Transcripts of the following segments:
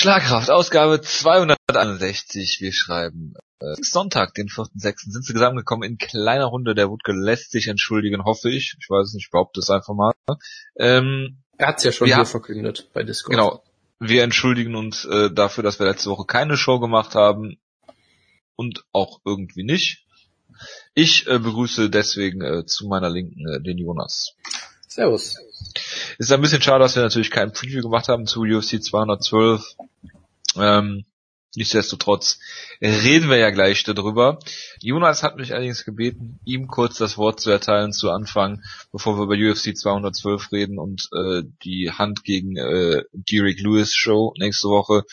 Schlagkraft, Ausgabe 261. Wir schreiben äh, Sonntag, den 4.6. sind sie zusammengekommen in kleiner Runde. Der Wutke lässt sich entschuldigen, hoffe ich. Ich weiß nicht, ich behaupte es einfach mal. Ähm, er hat es ja schon hier verkündet bei Discord. Genau. Wir entschuldigen uns äh, dafür, dass wir letzte Woche keine Show gemacht haben und auch irgendwie nicht. Ich äh, begrüße deswegen äh, zu meiner Linken äh, den Jonas. Servus. Ist ein bisschen schade, dass wir natürlich kein Preview gemacht haben zu UFC 212. Ähm, nichtsdestotrotz reden wir ja gleich darüber. Jonas hat mich allerdings gebeten, ihm kurz das Wort zu erteilen zu Anfang, bevor wir über UFC 212 reden und äh, die Hand gegen äh, Derek Lewis Show nächste Woche.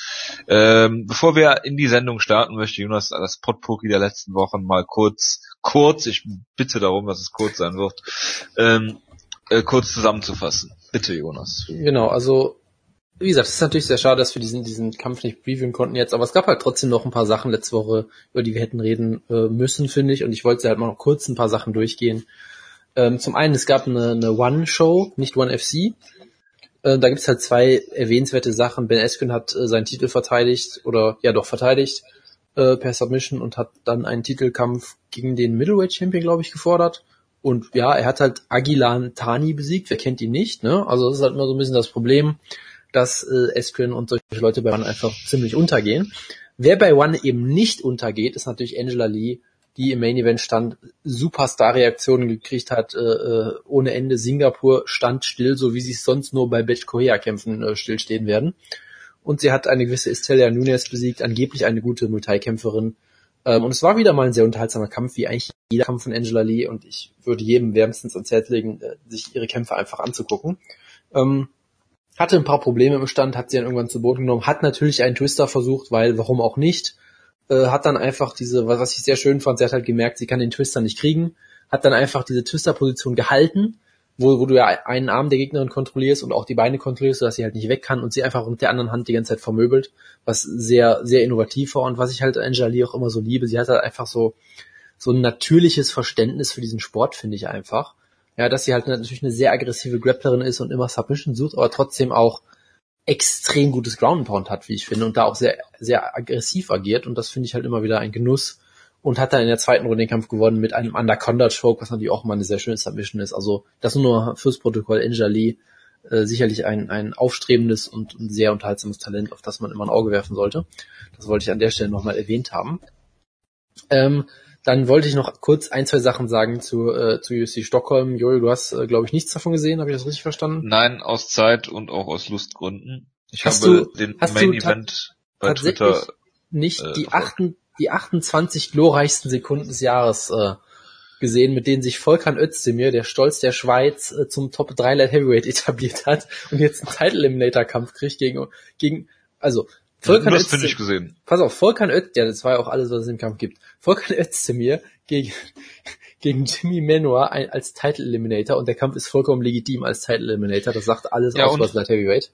Ähm, bevor wir in die Sendung starten, möchte Jonas das Potpourri der letzten Wochen mal kurz, kurz, ich bitte darum, dass es kurz sein wird, ähm, äh, kurz zusammenzufassen. Bitte, Jonas. Genau, also wie gesagt, es ist natürlich sehr schade, dass wir diesen, diesen Kampf nicht previewen konnten jetzt, aber es gab halt trotzdem noch ein paar Sachen letzte Woche, über die wir hätten reden äh, müssen, finde ich, und ich wollte halt mal noch kurz ein paar Sachen durchgehen. Ähm, zum einen, es gab eine, eine One-Show, nicht One-FC. Äh, da gibt es halt zwei erwähnenswerte Sachen. Ben Askren hat äh, seinen Titel verteidigt, oder ja doch verteidigt, äh, per Submission und hat dann einen Titelkampf gegen den Middleweight Champion, glaube ich, gefordert. Und ja, er hat halt Agilan Tani besiegt, wer kennt ihn nicht, ne? Also das ist halt immer so ein bisschen das Problem, dass äh, Eskren und solche Leute bei One einfach ziemlich untergehen. Wer bei One eben nicht untergeht, ist natürlich Angela Lee, die im Main Event stand, Superstar-Reaktionen gekriegt hat, äh, äh ohne Ende. Singapur stand still, so wie sie es sonst nur bei Betch Korea-Kämpfen äh, stillstehen werden. Und sie hat eine gewisse Estella Nunes besiegt, angeblich eine gute Multikämpferin. Ähm, und es war wieder mal ein sehr unterhaltsamer Kampf, wie eigentlich jeder Kampf von Angela Lee. Und ich würde jedem wärmstens ans Herz legen, äh, sich ihre Kämpfe einfach anzugucken. Ähm, hatte ein paar Probleme im Stand, hat sie dann irgendwann zu Boden genommen, hat natürlich einen Twister versucht, weil warum auch nicht, äh, hat dann einfach diese, was ich sehr schön fand, sie hat halt gemerkt, sie kann den Twister nicht kriegen, hat dann einfach diese Twister-Position gehalten, wo, wo du ja einen Arm der Gegnerin kontrollierst und auch die Beine kontrollierst, sodass sie halt nicht weg kann und sie einfach mit der anderen Hand die ganze Zeit vermöbelt, was sehr, sehr innovativ war und was ich halt Angela Lee auch immer so liebe. Sie hat halt einfach so, so ein natürliches Verständnis für diesen Sport, finde ich einfach. Ja, dass sie halt natürlich eine sehr aggressive Grapplerin ist und immer Submission sucht, aber trotzdem auch extrem gutes Ground Pound hat, wie ich finde, und da auch sehr, sehr aggressiv agiert und das finde ich halt immer wieder ein Genuss und hat dann in der zweiten Runde den Kampf gewonnen mit einem Anaconda Choke, was natürlich auch mal eine sehr schöne Submission ist. Also das nur fürs Protokoll Angela Lee äh, sicherlich ein, ein aufstrebendes und, und sehr unterhaltsames Talent, auf das man immer ein Auge werfen sollte. Das wollte ich an der Stelle nochmal erwähnt haben. Ähm, dann wollte ich noch kurz ein, zwei Sachen sagen zu, äh, zu USC Stockholm. Joel, du hast, äh, glaube ich, nichts davon gesehen, habe ich das richtig verstanden? Nein, aus Zeit und auch aus Lustgründen. Ich hast habe du, den Main Event bei Twitter nicht äh, die, achten, die 28 glorreichsten Sekunden des Jahres äh, gesehen, mit denen sich Volkan Özdemir, der Stolz der Schweiz, äh, zum Top 3 Light Heavyweight etabliert hat und jetzt einen Title Eliminator Kampf kriegt gegen, gegen, also, Volkan ja, das finde ich gesehen. Pass auf, Volkan Özdemir, ja, das war ja auch alles, was es im Kampf gibt. Volkan Özdemir gegen, gegen Jimmy Manor als Title Eliminator und der Kampf ist vollkommen legitim als Title Eliminator, das sagt alles ja, aus über Light Heavyweight.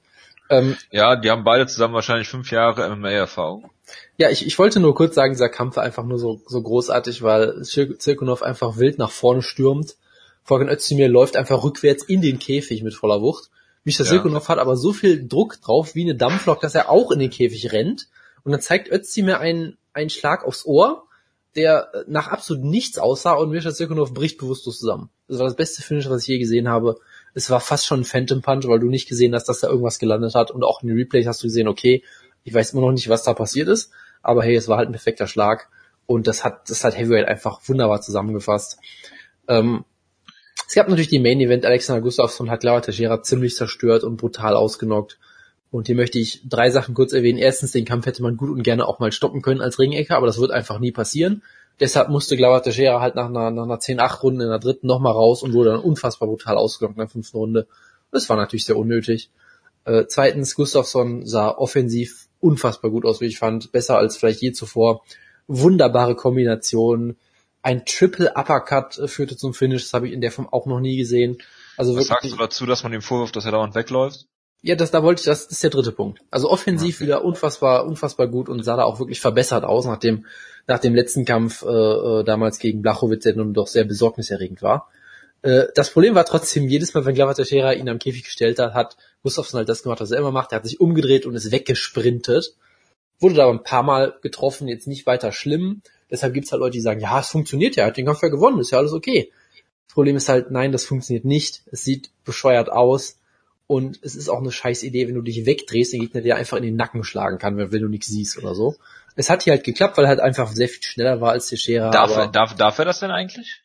Ähm, ja, die haben beide zusammen wahrscheinlich fünf Jahre MMA-Erfahrung. Ja, ich, ich wollte nur kurz sagen, dieser Kampf war einfach nur so, so großartig, weil Zirkunov einfach wild nach vorne stürmt. Volkan Özdemir läuft einfach rückwärts in den Käfig mit voller Wucht. Zirkunov ja. hat aber so viel Druck drauf wie eine Dampflok, dass er auch in den Käfig rennt. Und dann zeigt Özdemir einen, einen Schlag aufs Ohr, der nach absolut nichts aussah und Misha Zirkunov bricht bewusstlos zusammen. Das war das beste Finish, was ich je gesehen habe es war fast schon ein Phantom Punch, weil du nicht gesehen hast, dass da irgendwas gelandet hat und auch in den Replays hast du gesehen, okay, ich weiß immer noch nicht, was da passiert ist, aber hey, es war halt ein perfekter Schlag und das hat, das hat Heavyweight einfach wunderbar zusammengefasst. Ähm, es gab natürlich die Main Event, Alexander Gustafsson hat Laura Teixeira ziemlich zerstört und brutal ausgenockt. Und hier möchte ich drei Sachen kurz erwähnen. Erstens, den Kampf hätte man gut und gerne auch mal stoppen können als Ringecker, aber das wird einfach nie passieren. Deshalb musste Glauber Teixeira halt nach einer, nach einer 10-8-Runde in der dritten nochmal raus und wurde dann unfassbar brutal ausgelockt in der fünften Runde. Das war natürlich sehr unnötig. Äh, zweitens, Gustafsson sah offensiv unfassbar gut aus, wie ich fand. Besser als vielleicht je zuvor. Wunderbare Kombination. Ein Triple Uppercut führte zum Finish. Das habe ich in der Form auch noch nie gesehen. Also Was sagst du dazu, dass man ihm vorwirft, dass er dauernd wegläuft? Ja, das, da wollte ich, das, ist der dritte Punkt. Also offensiv okay. wieder unfassbar, unfassbar gut und sah da auch wirklich verbessert aus, nachdem, nach dem letzten Kampf äh, äh, damals gegen Blachowitz, der nun doch sehr besorgniserregend war. Äh, das Problem war trotzdem, jedes Mal, wenn Glava Teixeira ihn am Käfig gestellt hat, hat Gustafsson halt das gemacht, was er immer macht. Er hat sich umgedreht und ist weggesprintet. Wurde da aber ein paar Mal getroffen, jetzt nicht weiter schlimm. Deshalb gibt's halt Leute, die sagen, ja, es funktioniert ja, er hat den Kampf ja gewonnen, ist ja alles okay. Das Problem ist halt, nein, das funktioniert nicht. Es sieht bescheuert aus. Und es ist auch eine scheiß Idee, wenn du dich wegdrehst, den Gegner dir einfach in den Nacken schlagen kann, wenn, wenn du nichts siehst oder so. Es hat hier halt geklappt, weil er halt einfach sehr viel schneller war als Teixeira. Darf, er, darf, darf er das denn eigentlich?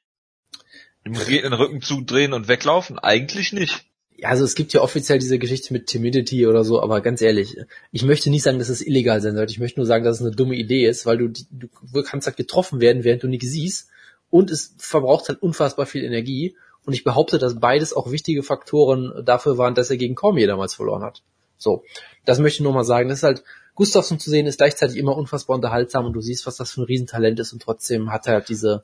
Dem Gegner den Rücken zudrehen und weglaufen? Eigentlich nicht. ja, also es gibt ja offiziell diese Geschichte mit Timidity oder so, aber ganz ehrlich, ich möchte nicht sagen, dass es illegal sein sollte. Ich möchte nur sagen, dass es eine dumme Idee ist, weil du, du kannst halt getroffen werden, während du nichts siehst. Und es verbraucht halt unfassbar viel Energie. Und ich behaupte, dass beides auch wichtige Faktoren dafür waren, dass er gegen Cormier damals verloren hat. So, das möchte ich nur mal sagen. Das ist halt, Gustafsson zu sehen, ist gleichzeitig immer unfassbar unterhaltsam und du siehst, was das für ein Riesentalent ist und trotzdem hat er halt diese,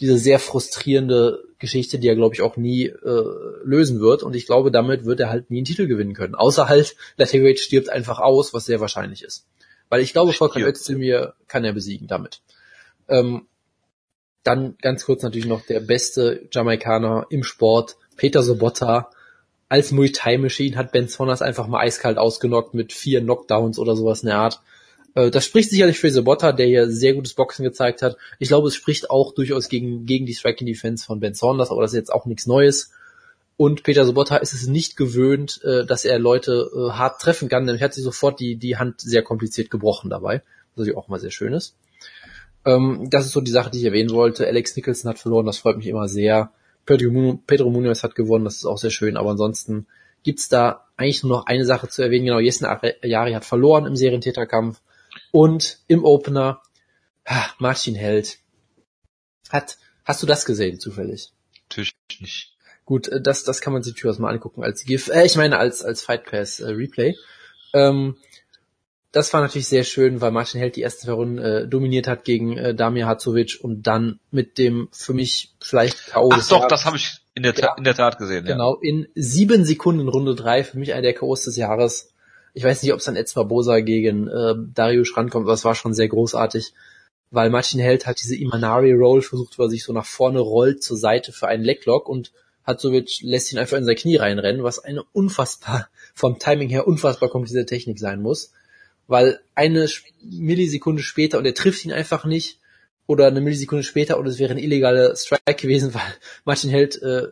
diese sehr frustrierende Geschichte, die er, glaube ich, auch nie äh, lösen wird. Und ich glaube, damit wird er halt nie einen Titel gewinnen können. Außer halt, Lattergate stirbt einfach aus, was sehr wahrscheinlich ist. Weil ich glaube, Volkan. Özdemir kann er besiegen damit. Ähm, dann ganz kurz natürlich noch der beste Jamaikaner im Sport, Peter Sobotta. Als Muay Thai Machine hat Ben Saunders einfach mal eiskalt ausgenockt mit vier Knockdowns oder sowas in der Art. Äh, Das spricht sicherlich für Sobotta, der hier sehr gutes Boxen gezeigt hat. Ich glaube, es spricht auch durchaus gegen, gegen die Striking Defense von Ben Saunders, aber das ist jetzt auch nichts Neues. Und Peter Sobotta ist es nicht gewöhnt, äh, dass er Leute äh, hart treffen kann, denn er hat sich sofort die, die Hand sehr kompliziert gebrochen dabei, was natürlich auch mal sehr schön ist. Ähm, das ist so die Sache, die ich erwähnen wollte. Alex Nicholson hat verloren, das freut mich immer sehr. Pedro, Mu- Pedro Munoz hat gewonnen, das ist auch sehr schön, aber ansonsten gibt's da eigentlich nur noch eine Sache zu erwähnen. Genau, Jessen Ayari hat verloren im Serientäterkampf und im Opener ah, Martin Held hat, hast du das gesehen zufällig? Natürlich nicht. Gut, äh, das, das kann man sich durchaus mal angucken als GIF, äh, ich meine als, als Fight Pass äh, Replay. Ähm, das war natürlich sehr schön, weil Martin Held die ersten zwei Runden äh, dominiert hat gegen äh, Damir Hazovic und dann mit dem für mich vielleicht K.O. Ach doch, Jahres- das habe ich in der, Ta Ja. in der Tat gesehen. Genau, in sieben Sekunden Runde drei, für mich einer der K.O.s des Jahres. Ich weiß nicht, ob es dann Barbosa gegen äh, Darius rankommt, aber es war schon sehr großartig, weil Martin Held hat diese Imanari Roll versucht, wo er sich so nach vorne rollt zur Seite für einen Leglock und Hatzovic lässt ihn einfach in sein Knie reinrennen, was eine unfassbar, vom Timing her unfassbar komplizierte Technik sein muss, weil eine Millisekunde später und er trifft ihn einfach nicht oder eine Millisekunde später und es wäre ein illegaler Strike gewesen, weil Martin Held äh,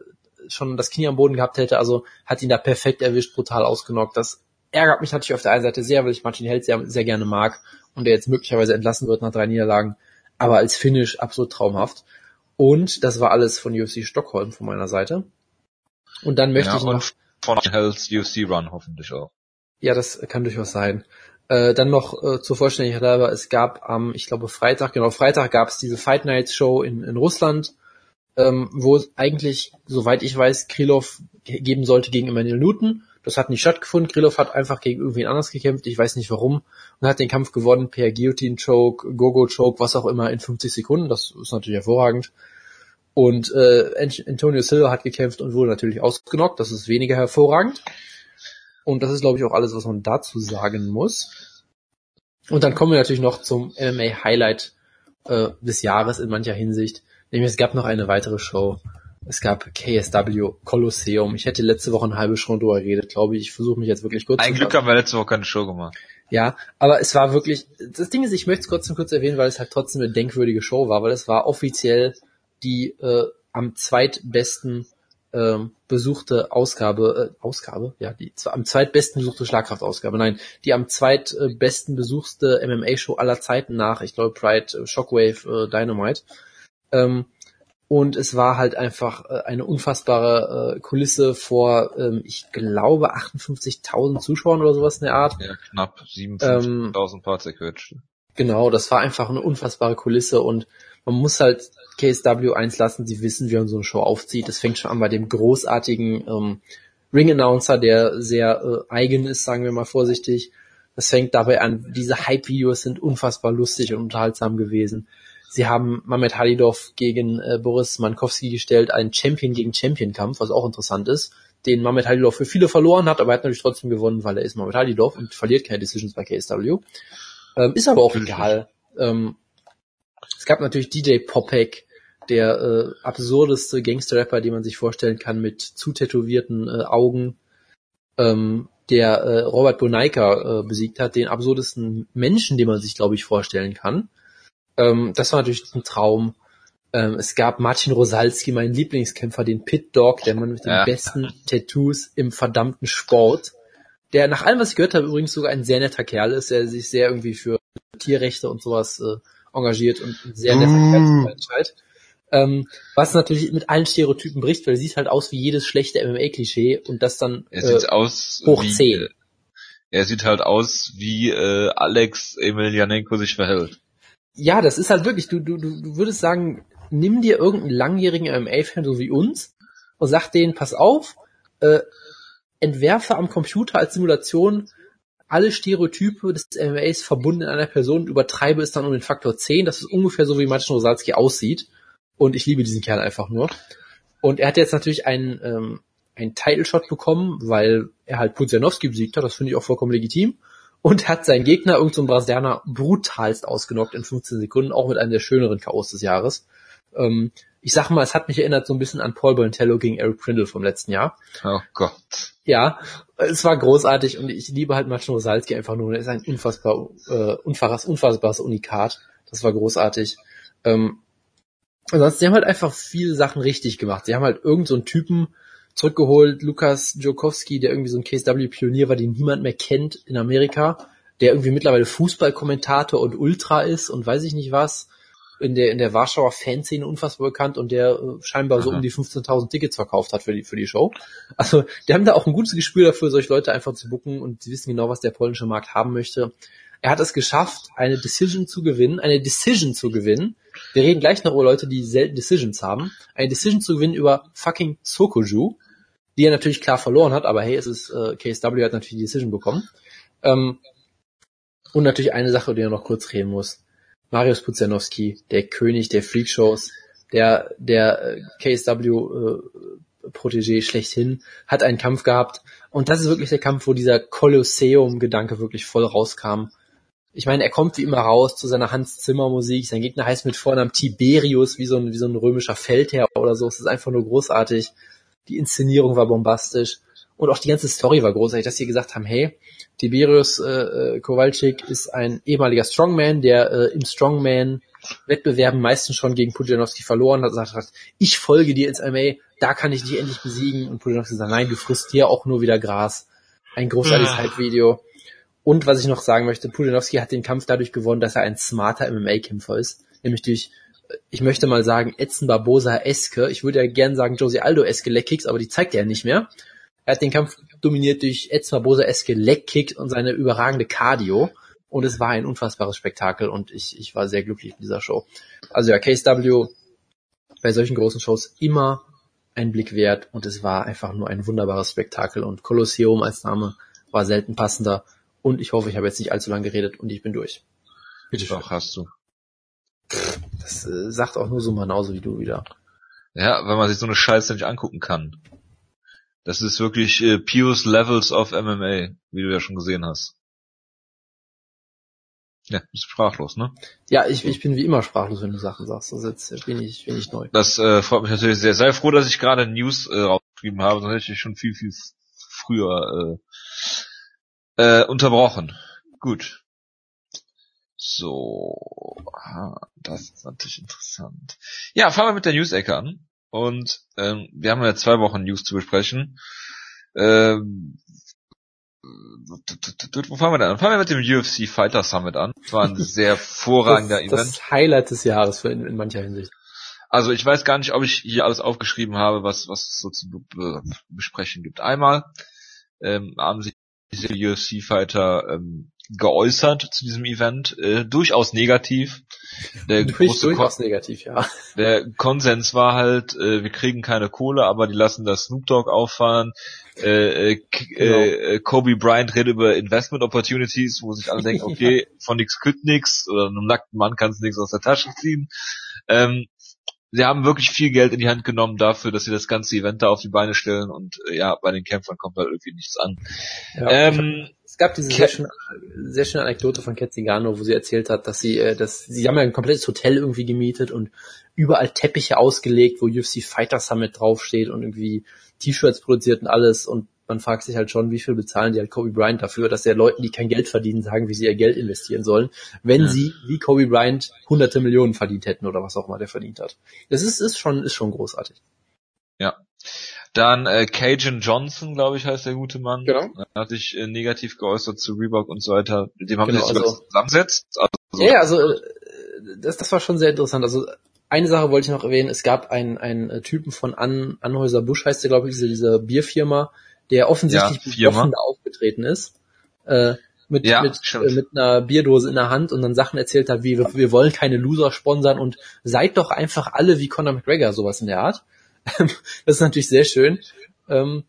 schon das Knie am Boden gehabt hätte, also hat ihn da perfekt erwischt, brutal ausgenockt. Das ärgert mich natürlich auf der einen Seite sehr, weil ich Martin Held sehr, sehr gerne mag und er jetzt möglicherweise entlassen wird nach drei Niederlagen, aber als Finish absolut traumhaft. Und das war alles von UFC Stockholm von meiner Seite. Und dann möchte Ja, ich noch, von Hells UFC Run hoffentlich auch. ja, das kann durchaus sein. Äh, dann noch äh, zur Vollständigkeit halber, es gab am, ich glaube Freitag, genau Freitag gab es diese Fight Nights Show in, in Russland, ähm, wo es eigentlich, soweit ich weiß, Krylov ge- geben sollte gegen Emmanuel Newton. Das hat nicht stattgefunden. Krylov hat einfach gegen irgendwen anders gekämpft. Ich weiß nicht warum. Und hat den Kampf gewonnen per Guillotine Choke, Gogo Choke, was auch immer in 50 Sekunden. Das ist natürlich hervorragend. Und äh, Ant- Antonio Silva hat gekämpft und wurde natürlich ausgenockt. Das ist weniger hervorragend. Und das ist, glaube ich, auch alles, was man dazu sagen muss. Und dann kommen wir natürlich noch zum MMA-Highlight äh, des Jahres in mancher Hinsicht. Nämlich es gab noch eine weitere Show. Es gab KSW Colosseum. Ich hätte letzte Woche eine halbe Stunde drüber geredet, glaube ich. Ich versuche mich jetzt wirklich kurz Ein zu Glück haben wir letzte Woche keine Show gemacht. ja, aber es war wirklich, das Ding ist, ich möchte es kurz und kurz erwähnen, weil es halt trotzdem eine denkwürdige Show war, weil es war offiziell die äh, am zweitbesten ähm, besuchte Ausgabe, äh, Ausgabe, ja, die am zweitbesten besuchte Schlagkraftausgabe, nein, die am zweitbesten besuchte MMA-Show aller Zeiten nach, ich glaube Pride, äh, Shockwave, äh, Dynamite. Ähm, und es war halt einfach äh, eine unfassbare äh, Kulisse vor, ähm, ich glaube, 58.000 Zuschauern oder sowas in der Art. Ja, knapp Ähm, 57.000 paar zerquetscht. Genau, das war einfach eine unfassbare Kulisse und man muss halt KSW eins lassen, sie wissen, wie man so eine Show aufzieht. Das fängt schon an bei dem großartigen ähm, Ring-Announcer, der sehr äh, eigen ist, sagen wir mal vorsichtig. Das fängt dabei an, diese Hype-Videos sind unfassbar lustig und unterhaltsam gewesen. Sie haben Mamet Halidov gegen äh, Boris Mankowski gestellt, einen Champion gegen Champion-Kampf, was auch interessant ist, den Mamet Halidov für viele verloren hat, aber er hat natürlich trotzdem gewonnen, weil er ist Mamet Halidov und verliert keine Decisions bei KSW. Ähm, ist aber auch Natürlich egal. Ähm, es gab natürlich DJ Popek, der äh, absurdeste Gangster-Rapper, den man sich vorstellen kann, mit zu tätowierten äh, Augen. ähm, der äh, Robert Bonaika äh, besiegt hat, den absurdesten Menschen, den man sich, glaube ich, vorstellen kann. Ähm, das war natürlich ein Traum. Ähm, es gab Martin Rosalski, mein Lieblingskämpfer, den Pit Dog, der Mann mit den Ja. besten Tattoos im verdammten Sport. Der nach allem, was ich gehört habe, übrigens sogar ein sehr netter Kerl ist, der sich sehr irgendwie für Tierrechte und sowas äh, engagiert und ein sehr netter Kerl zur Menschheit. Ähm, was natürlich mit allen Stereotypen bricht, weil er sieht halt aus wie jedes schlechte MMA-Klischee und das dann Er äh, sieht aus hoch wie, 10. Er sieht halt aus, wie äh, Alex Emelianenko sich verhält. Ja, das ist halt wirklich, du, du, du würdest sagen, nimm dir irgendeinen langjährigen MMA-Fan, so wie uns, und sag denen, pass auf, äh, entwerfe am Computer als Simulation alle Stereotype des MMAs verbunden in einer Person und übertreibe es dann um den Faktor 10. Das ist ungefähr so, wie Martin Rosalski aussieht. Und ich liebe diesen Kerl einfach nur. Und er hat jetzt natürlich einen, ähm, einen Title-Shot bekommen, weil er halt Pudzianowski besiegt hat. Das finde ich auch vollkommen legitim. Und hat seinen Gegner, irgendein so ein Brasilianer, brutalst ausgenockt in 15 Sekunden, auch mit einem der schöneren Chaos des Jahres. Ähm, ich sag mal, es hat mich erinnert so ein bisschen an Paul Bontello gegen Eric Prindle vom letzten Jahr. Oh Gott. Ja, es war großartig und ich liebe halt Martin Rosalski einfach nur. Er ist ein unfassbar, äh, unfassbares, unfassbares Unikat. Das war großartig. Ähm, ansonsten, sie haben halt einfach viele Sachen richtig gemacht. Sie haben halt irgend so einen Typen zurückgeholt, Lukas Djokovski, der irgendwie so ein KSW-Pionier war, den niemand mehr kennt in Amerika, der irgendwie mittlerweile Fußballkommentator und Ultra ist und weiß ich nicht was, in der, in der Warschauer Fanszene unfassbar bekannt und der äh, scheinbar so Aha. um die 15.000 Tickets verkauft hat für die, für die Show. Also, die haben da auch ein gutes Gespür dafür, solche Leute einfach zu bucken und sie wissen genau, was der polnische Markt haben möchte. Er hat es geschafft, eine Decision zu gewinnen, eine Decision zu gewinnen. Wir reden gleich noch über Leute, die selten Decisions haben. Eine Decision zu gewinnen über fucking Sokoju, die er natürlich klar verloren hat, aber hey, es ist äh, KSW hat natürlich die Decision bekommen. Ähm, und natürlich eine Sache, die er noch kurz reden muss. Marius Pudzianowski, der König der Freakshows, der der äh, KSW äh, Protégé schlechthin, hat einen Kampf gehabt und das ist wirklich der Kampf, wo dieser Kolosseum-Gedanke wirklich voll rauskam. Ich meine, er kommt wie immer raus zu seiner Hans Zimmer Musik. Sein Gegner heißt mit Vornamen Tiberius, wie so ein, wie so ein römischer Feldherr oder so. Es ist einfach nur großartig. Die Inszenierung war bombastisch. Und auch die ganze Story war großartig, dass sie gesagt haben, hey, Tiberius äh, äh, Kowalczyk ist ein ehemaliger Strongman, der äh, im Strongman-Wettbewerben meistens schon gegen Pudzianowski verloren hat, hat, ich folge dir ins MMA, da kann ich dich endlich besiegen. Und Pudzianowski sagt, nein, du frisst hier auch nur wieder Gras. Ein großartiges Ah. Hype-Video. Und was ich noch sagen möchte, Pudzianowski hat den Kampf dadurch gewonnen, dass er ein smarter MMA-Kämpfer ist. Nämlich durch, äh, ich möchte mal sagen, Edson Barbosa-eske. Ich würde ja gern sagen Josie Aldo-eske Leckkicks, aber die zeigt er nicht mehr. Er hat den Kampf dominiert durch Edson Barbosa-eske Leckkicks und seine überragende Cardio. Und es war ein unfassbares Spektakel und ich, ich war sehr glücklich mit dieser Show. Also ja, KSW bei solchen großen Shows immer ein Blick wert und es war einfach nur ein wunderbares Spektakel und Kolosseum als Name war selten passender und ich hoffe, ich habe jetzt nicht allzu lange geredet und ich bin durch. Bitte schön. Doch, hast du. Das äh, sagt auch nur so genauso wie du wieder. Ja, weil man sich so eine Scheiße nicht angucken kann. Das ist wirklich äh, Pius Levels of MMA, wie du ja schon gesehen hast. Ja, bist sprachlos, ne? Ja, ich, ich bin wie immer sprachlos, wenn du Sachen sagst. Also jetzt bin ich, bin ich neu. Das äh, freut mich natürlich sehr. Sei froh, dass ich gerade News äh, rausgeschrieben habe, sonst hätte ich schon viel, viel früher äh, äh, unterbrochen. Gut. So, ah, das ist natürlich interessant. Ja, fangen wir mit der News-Ecke an. Und ähm, wir haben ja zwei Wochen News zu besprechen. Ähm, wo fangen wir denn an? Fangen wir mit dem UFC Fighter Summit an. Das war ein sehr hervorragender das, Event. das Highlight des Jahres für in, in mancher Hinsicht. Also ich weiß gar nicht, ob ich hier alles aufgeschrieben habe, was was es so zu be besprechen gibt. Einmal ähm, haben sich diese UFC-Fighter ähm, geäußert zu diesem Event, äh, durchaus negativ. Der, Durch, große durchaus Kon negativ, ja. der Konsens war halt, äh, wir kriegen keine Kohle, aber die lassen das Snoop Dogg auffahren. Äh, äh, Genau. äh, Kobe Bryant redet über Investment Opportunities, wo sich alle denken, okay, von nix kütt nix, oder einem nackten Mann kannst du nichts aus der Tasche ziehen. Ähm, sie haben wirklich viel Geld in die Hand genommen dafür, dass sie das ganze Event da auf die Beine stellen und äh, ja, bei den Kämpfern kommt halt irgendwie nichts an. ja. Ähm, Es gab diese sehr schöne, sehr schöne Anekdote von Ketzigano, wo sie erzählt hat, dass sie, äh, dass sie haben ja ein komplettes Hotel irgendwie gemietet und überall Teppiche ausgelegt, wo UFC Fighter Summit draufsteht und irgendwie T-Shirts produziert und alles und man fragt sich halt schon, wie viel bezahlen die halt Kobe Bryant dafür, dass er Leuten, die kein Geld verdienen, sagen, wie sie ihr Geld investieren sollen, wenn ja. sie wie Kobe Bryant hunderte Millionen verdient hätten oder was auch immer der verdient hat. Das ist, ist schon, ist schon großartig. Ja. Dann äh, Cajun Johnson, glaube ich, heißt der gute Mann. Genau. Er hat sich äh, negativ geäußert zu Reebok und so weiter. Mit dem haben genau, wir jetzt also, zusammensetzt. Also, ja, also äh, das, das war schon sehr interessant. Also eine Sache wollte ich noch erwähnen, es gab einen, einen Typen von An, Anhäuser Busch, heißt der, glaube ich, diese, diese Bierfirma, der offensichtlich ja, besoffen da aufgetreten ist. Äh, mit, ja, mit, äh, mit einer Bierdose in der Hand und dann Sachen erzählt hat, wie wir, wir wollen keine Loser sponsern und seid doch einfach alle wie Conor McGregor, sowas in der Art. das ist natürlich sehr schön. Ähm,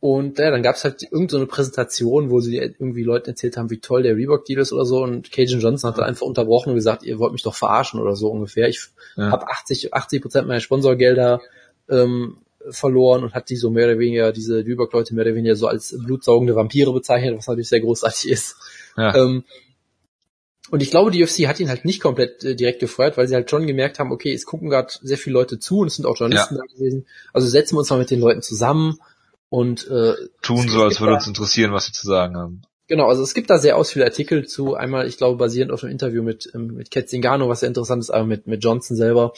und ja, dann gab es halt irgendeine so Präsentation, wo sie irgendwie Leuten erzählt haben, wie toll der Reebok-Deal ist oder so. Und Cajun Johnson hat dann einfach unterbrochen und gesagt, ihr wollt mich doch verarschen oder so ungefähr. Ich ja. habe 80, 80 Prozent meiner Sponsorgelder ähm, verloren und hat die so mehr oder weniger, diese Reebok-Leute mehr oder weniger so als blutsaugende Vampire bezeichnet, was natürlich sehr großartig ist. Ja. Ähm, und ich glaube, die UFC hat ihn halt nicht komplett äh, direkt gefeuert, weil sie halt schon gemerkt haben, okay, es gucken gerade sehr viele Leute zu und es sind auch Journalisten ja. da gewesen. Also setzen wir uns mal mit den Leuten zusammen und äh, tun so, als würde uns interessieren, was sie zu sagen haben. Genau, also es gibt da sehr ausführliche Artikel zu, einmal, ich glaube, basierend auf einem Interview mit, ähm, mit Kat Zingano, was sehr interessant ist, aber mit, mit Johnson selber,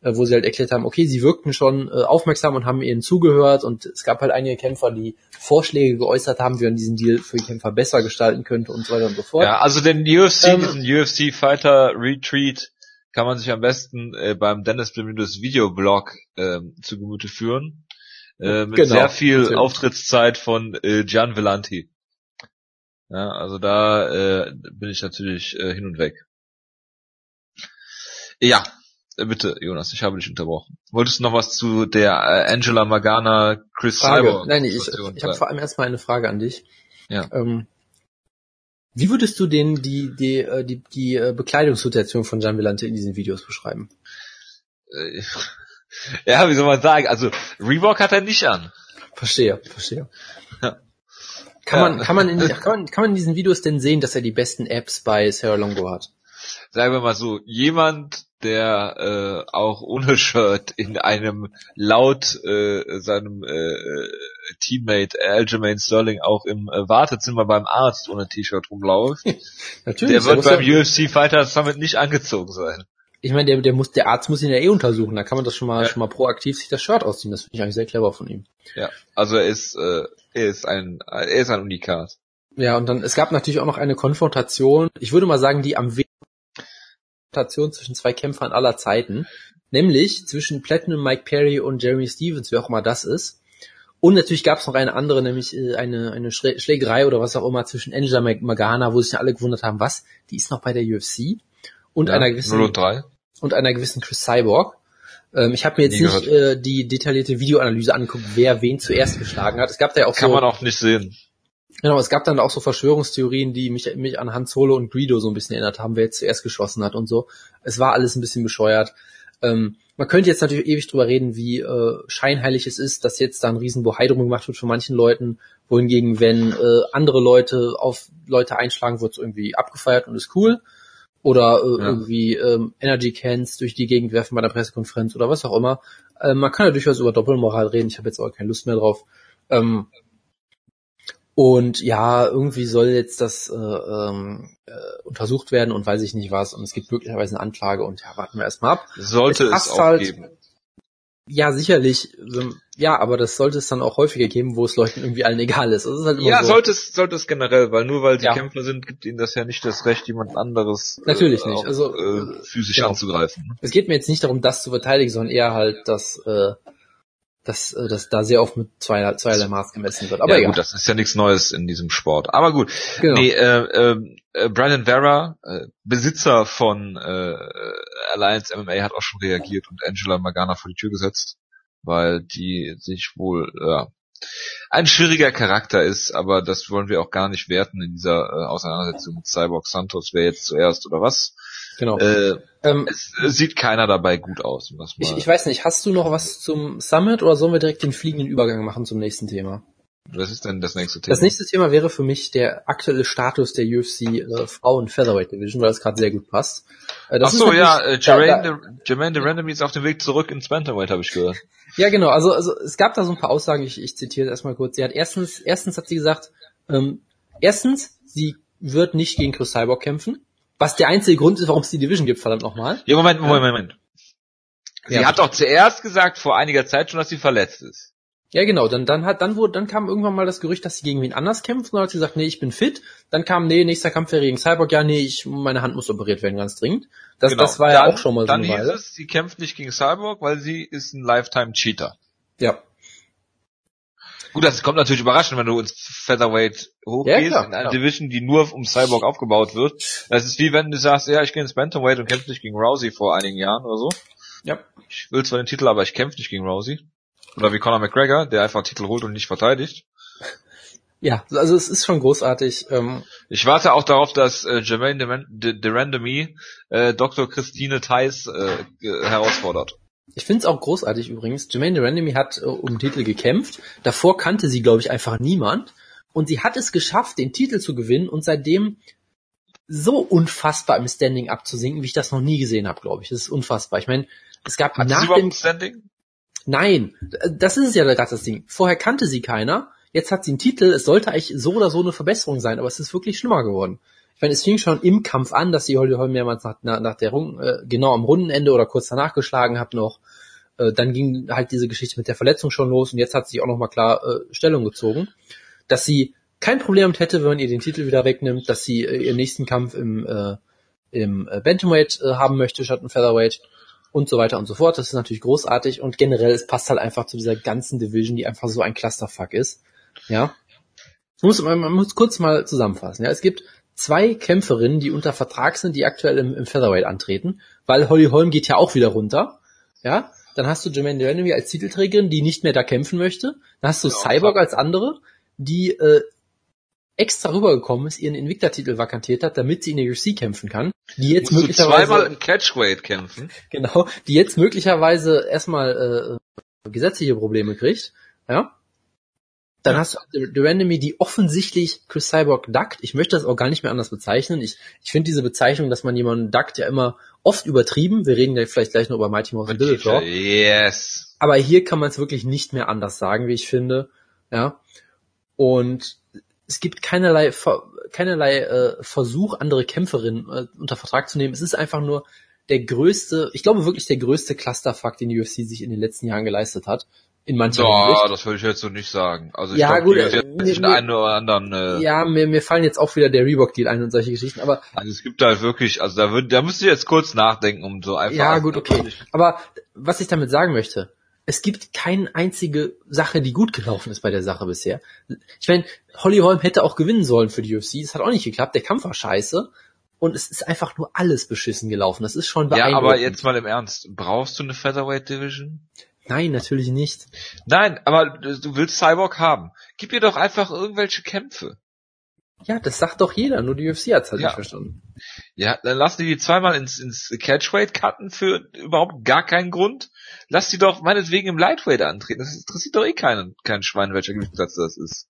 äh, wo sie halt erklärt haben, okay, sie wirkten schon äh, aufmerksam und haben ihnen zugehört und es gab halt einige Kämpfer, die Vorschläge geäußert haben, wie man diesen Deal für die Kämpfer besser gestalten könnte und so weiter und so fort. Ja, also den UFC, ähm, diesen UFC Fighter Retreat kann man sich am besten äh, beim Dennis Bermudes Videoblog äh, zu Gemüte führen. Äh, mit genau, sehr viel natürlich. Auftrittszeit von äh, Gian Vellanti. Ja, also da äh, bin ich natürlich äh, hin und weg. Ja, bitte, Jonas, ich habe dich unterbrochen. Wolltest du noch was zu der äh, Angela Magana, Chris Frage. Cyber? Nein, ich, ich, ich habe vor allem erstmal eine Frage an dich. Ja. Ähm, wie würdest du denn die, die, äh, die, die Bekleidungssituation von Gian Vellante in diesen Videos beschreiben? Ja, wie soll man sagen? Also Reebok hat er nicht an. Verstehe, verstehe. Ja. Kann man, kann man in, kann man, kann man in diesen Videos denn sehen, dass er die besten Apps bei Sarah Longo hat? Sagen wir mal so, jemand, der äh, auch ohne Shirt in einem laut äh, seinem äh, Teammate Aljamain Sterling auch im äh, Wartezimmer beim Arzt ohne T-Shirt rumläuft, Natürlich, der wird beim UFC Fighter Summit nicht angezogen sein ich meine, der, der muss, der Arzt muss ihn ja eh untersuchen, da kann man das schon mal, ja. schon mal proaktiv sich das Shirt ausziehen. Das finde ich eigentlich sehr clever von ihm. Ja, also er ist, äh, er ist ein, er ist ein Unikat. Ja, und dann, es gab natürlich auch noch eine Konfrontation, ich würde mal sagen, die am Konfrontation zwischen zwei Kämpfern aller Zeiten, nämlich zwischen Platinum Mike Perry und Jeremy Stevens, wie auch immer das ist. Und natürlich gab es noch eine andere, nämlich äh, eine, eine Schlägerei oder was auch immer zwischen Angela Magana, wo sich alle gewundert haben, was, die ist noch bei der UFC? und ja, einer gewissen und einer gewissen Chris Cyborg. Ähm, ich habe mir jetzt Nie nicht äh, die detaillierte Videoanalyse angeguckt, wer wen zuerst geschlagen hat. Es gab da ja auch kann so, man auch nicht sehen. Genau, es gab dann auch so Verschwörungstheorien, die mich, mich an Han Solo und Greedo so ein bisschen erinnert haben, wer jetzt zuerst geschossen hat und so. Es war alles ein bisschen bescheuert. Ähm, man könnte jetzt natürlich ewig drüber reden, wie äh, scheinheilig es ist, dass jetzt da ein riesen Bohai drum gemacht wird von manchen Leuten, wohingegen, wenn äh, andere Leute auf Leute einschlagen, wird es irgendwie abgefeiert und ist cool oder äh, ja. irgendwie ähm, Energy Cans durch die Gegend werfen bei der Pressekonferenz oder was auch immer. Äh, man kann ja durchaus über Doppelmoral reden, ich habe jetzt auch keine Lust mehr drauf. Ähm, und ja, irgendwie soll jetzt das äh, ähm, äh, untersucht werden und weiß ich nicht was. Und es gibt möglicherweise eine Anklage und ja, warten wir erstmal ab. Sollte es, es auch halt, geben. Ja, sicherlich. Ja, aber das sollte es dann auch häufiger geben, wo es Leuten irgendwie allen egal ist. ist halt ja, so. sollte es, sollte es generell, weil nur weil sie ja. Kämpfer sind, gibt ihnen das ja nicht das Recht, jemand anderes natürlich äh, nicht, also äh, physisch genau. anzugreifen. Ne? Es geht mir jetzt nicht darum, das zu verteidigen, sondern eher halt, dass äh, dass, äh, dass da sehr oft mit zwei, zweierlei Maß gemessen wird. Aber ja, egal. gut, das ist ja nichts Neues in diesem Sport. Aber gut. Genau. Nee, äh, äh, Brandon Vera, äh, Besitzer von äh, Alliance MMA, hat auch schon reagiert und Angela Magana vor die Tür gesetzt, weil die sich wohl ja, ein schwieriger Charakter ist, aber das wollen wir auch gar nicht werten in dieser äh, Auseinandersetzung mit Cyborg Santos, wer jetzt zuerst oder was. Genau. Äh, ähm, es, es, sieht keiner dabei gut aus. Was ich, ich weiß nicht, hast du noch was zum Summit oder sollen wir direkt den fliegenden Übergang machen zum nächsten Thema? Was ist denn das nächste Thema? Das nächste Thema wäre für mich der aktuelle Status der UFC äh, Frauen Featherweight Division, weil das gerade sehr gut passt. Äh, Ach so, ja, äh, Jermaine, de, Randomly ist auf dem Weg zurück ins Bantamweight, habe ich gehört. Ja, genau. Also, also es gab da so ein paar Aussagen, ich, ich zitiere erstmal kurz. Sie hat erstens, erstens hat sie gesagt, ähm, erstens, sie wird nicht gegen Chris Cyborg kämpfen, was der einzige Grund ist, warum es die Division gibt, verdammt nochmal. Ja, Moment, Moment, Moment. Sie Ja. hat doch zuerst gesagt, vor einiger Zeit schon, dass sie verletzt ist. Ja, genau. Dann, dann hat, dann wurde, dann kam irgendwann mal das Gerücht, dass sie gegen wen anders kämpft. Und dann hat sie gesagt, nee, ich bin fit. Dann kam, nee, nächster Kampf wäre gegen Cyborg. Ja, nee, ich, meine Hand muss operiert werden, ganz dringend. Das, Genau. das war ja Dann- auch schon mal so Dann eine hieß Weile. es, sie kämpft nicht gegen Cyborg, weil sie ist ein Lifetime-Cheater. Ja. Gut, das kommt natürlich überraschend, wenn du ins Featherweight hochgehst, Ja, klar, in eine klar. Division, die nur um Cyborg aufgebaut wird. Das ist wie wenn du sagst, ja, ich gehe ins Bantamweight und kämpfe nicht gegen Rousey vor einigen Jahren oder so. Ja. Ich will zwar den Titel, aber ich kämpfe nicht gegen Rousey. Oder wie Conor McGregor, der einfach Titel holt und nicht verteidigt. Ja, also es ist schon großartig. Ähm, Ich warte auch darauf, dass äh, Jermaine de, de, de Randomy äh, Dr. Christine Theis äh, herausfordert. Ich finde es auch großartig übrigens. Jermaine de Randomy hat äh, um den Titel gekämpft. Davor kannte sie, glaube ich, einfach niemand. Und sie hat es geschafft, den Titel zu gewinnen und seitdem so unfassbar im Standing abzusinken, wie ich das noch nie gesehen habe, glaube ich. Das ist unfassbar. Ich meine, es gab Hat sie nach überhaupt dem Standing? Nein, das ist es ja gerade das Ding. Vorher kannte sie keiner, jetzt hat sie einen Titel, es sollte eigentlich so oder so eine Verbesserung sein, aber es ist wirklich schlimmer geworden. Ich meine, es fing schon im Kampf an, dass sie Holly Holm mehrmals nach, nach, der Rung, äh, genau am Rundenende oder kurz danach geschlagen hat noch. Äh, dann ging halt diese Geschichte mit der Verletzung schon los und jetzt hat sie auch nochmal klar äh, Stellung gezogen, dass sie kein Problem hätte, wenn man ihr den Titel wieder wegnimmt, dass sie äh, ihren nächsten Kampf im, äh, im äh, Bantamweight äh, haben möchte statt im Featherweight und so weiter und so fort. Das ist natürlich großartig und generell, es passt halt einfach zu dieser ganzen Division, die einfach so ein Clusterfuck ist. Ja. Man muss, man muss kurz mal zusammenfassen. Ja, es gibt zwei Kämpferinnen, die unter Vertrag sind, die aktuell im, im Featherweight antreten, weil Holly Holm geht ja auch wieder runter. Ja. Dann hast du Jermaine Duranemy als Titelträgerin, die nicht mehr da kämpfen möchte. Dann hast du Ja, Cyborg als andere, die äh, extra rübergekommen ist, ihren Invicta-Titel vakantiert hat, damit sie in der UFC kämpfen kann. Die jetzt Musst möglicherweise zweimal im Catchweight kämpfen? genau, die jetzt möglicherweise erstmal äh, gesetzliche Probleme kriegt, ja. Dann Ja. hast du The Randomy, die offensichtlich Chris Cyborg duckt. Ich möchte das auch gar nicht mehr anders bezeichnen. Ich, ich finde diese Bezeichnung, dass man jemanden duckt, ja immer oft übertrieben. Wir reden ja vielleicht gleich noch über Mighty Mouse und Dillashaw. Yes. Aber hier kann man es wirklich nicht mehr anders sagen, wie ich finde. Ja. Und es gibt keinerlei, keinerlei äh, Versuch, andere Kämpferinnen äh, unter Vertrag zu nehmen. Es ist einfach nur der größte, ich glaube wirklich der größte Clusterfuck, den die UFC sich in den letzten Jahren geleistet hat. In mancher Ja, Hinsicht. das würde ich jetzt so nicht sagen. Also ich Ja, glaub, gut, die äh, hat mir- einen oder anderen, äh, Ja, mir, mir fallen jetzt auch wieder der Reebok-Deal ein und solche Geschichten, aber also es gibt halt wirklich, also da würd, da müsst ihr jetzt kurz nachdenken, um so einfach. Ja, gut, okay. Aber was ich damit sagen möchte, es gibt keine einzige Sache, die gut gelaufen ist bei der Sache bisher. Ich meine, Holly Holm hätte auch gewinnen sollen für die UFC. Das hat auch nicht geklappt. Der Kampf war scheiße. Und es ist einfach nur alles beschissen gelaufen. Das ist schon Ja, beeindruckend. aber jetzt mal im Ernst. Brauchst du eine Featherweight Division? Nein, natürlich nicht. Nein, aber du willst Cyborg haben. Gib ihr doch einfach irgendwelche Kämpfe. Ja, das sagt doch jeder. Nur die UFC hat's halt Ja. nicht verstanden. Ja, dann lass die die zweimal ins, ins Catchweight cutten für überhaupt gar keinen Grund. Lass die doch meinetwegen im Lightweight antreten. Das interessiert doch eh keinen, keinen Schwein, welcher Gewichtsplatz das ist.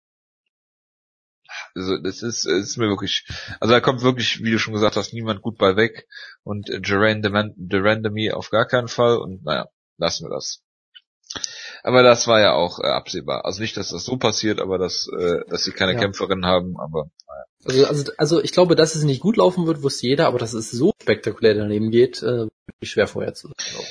Also, das ist, ist mir wirklich, also da kommt wirklich, wie du schon gesagt hast, niemand gut bei weg. Und äh, Geraint de Randomy auf gar keinen Fall. Und naja, lassen wir das. Aber das war ja auch äh, absehbar. Also nicht, dass das so passiert, aber dass, äh, dass sie keine Ja. Kämpferin haben, aber Also, also, also ich glaube, dass es nicht gut laufen wird, wusste jeder, aber dass es so spektakulär daneben geht, äh, schwer vorher zu sagen.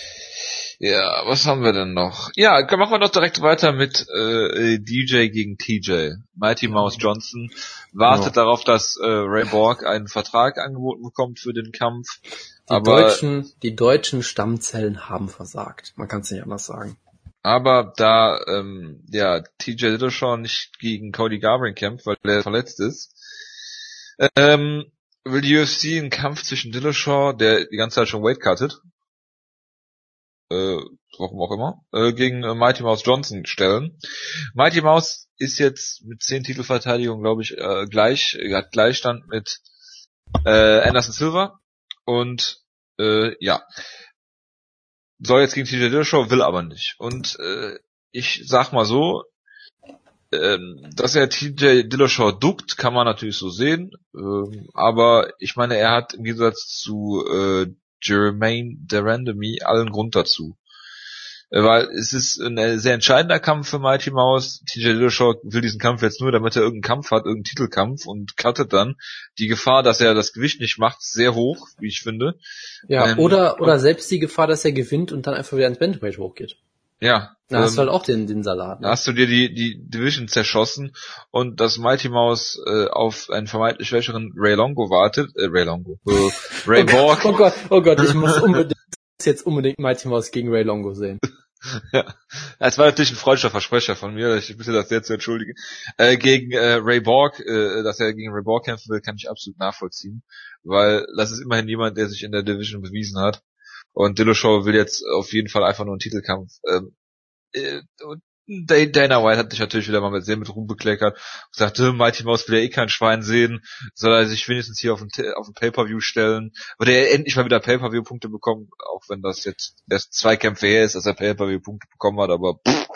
Ja, was haben wir denn noch? Ja, machen wir doch direkt weiter mit äh, DJ gegen TJ. Mighty Mouse Johnson wartet Genau. darauf, dass äh, Ray Borg einen Vertrag angeboten bekommt für den Kampf. Die aber deutschen, die deutschen Stammzellen haben versagt. Man kann es nicht anders sagen. Aber da ähm, ja TJ Dillashaw nicht gegen Cody Garbrandt kämpft, weil er verletzt ist, ähm, will die UFC einen Kampf zwischen Dillashaw, der die ganze Zeit schon Weight cuttet, äh, warum auch immer, äh, gegen äh, Mighty Mouse Johnson stellen. Mighty Mouse ist jetzt mit zehn Titelverteidigungen, glaube ich, äh, gleich, hat Gleichstand mit äh, Anderson Silva und äh, ja, soll jetzt gegen TJ Dillashaw, will aber nicht. Und äh, ich sag mal so, ähm, dass er TJ Dillashaw duckt, kann man natürlich so sehen. Ähm, aber ich meine, er hat im Gegensatz zu äh, Jermaine Derandemy allen Grund dazu. Äh, Weil es ist ein sehr entscheidender Kampf für Mighty Mouse. TJ Dillashaw will diesen Kampf jetzt nur, damit er irgendeinen Kampf hat, irgendeinen Titelkampf und cuttet dann. Die Gefahr, dass er das Gewicht nicht macht, ist sehr hoch, wie ich finde. Ja, Ähm, oder, oder selbst die Gefahr, dass er gewinnt und dann einfach wieder ins Bantamweight hochgeht. Ja. Da hast ähm, du halt auch den, den Salat. Da Ne? hast du dir die, die Division zerschossen und dass Mighty Mouse äh, auf einen vermeintlich schwächeren Ray Longo wartet, äh, Ray Longo, äh, Ray oh, Borg, Gott, oh Gott, oh Gott, ich muss unbedingt jetzt unbedingt Mighty Mouse gegen Ray Longo sehen. ja. Es war natürlich ein freudscher Versprecher von mir, ich bitte das sehr zu entschuldigen. Äh, gegen äh, Ray Borg, äh, dass er gegen Ray Borg kämpfen will, kann ich absolut nachvollziehen, weil das ist immerhin jemand, der sich in der Division bewiesen hat. Und Dillashaw will jetzt auf jeden Fall einfach nur einen Titelkampf. Ähm, äh, und Dana White hat sich natürlich wieder mal sehr mit Ruhm bekleckert. Und gesagt, "Äh, Mighty Mouse will ja eh kein Schwein sehen, soll er sich wenigstens hier auf ein, auf ein Pay-Per-View stellen, oder er endlich mal wieder Pay-Per-View-Punkte bekommen, auch wenn das jetzt erst zwei Kämpfe her ist, dass er Pay-Per-View-Punkte bekommen hat, aber pff,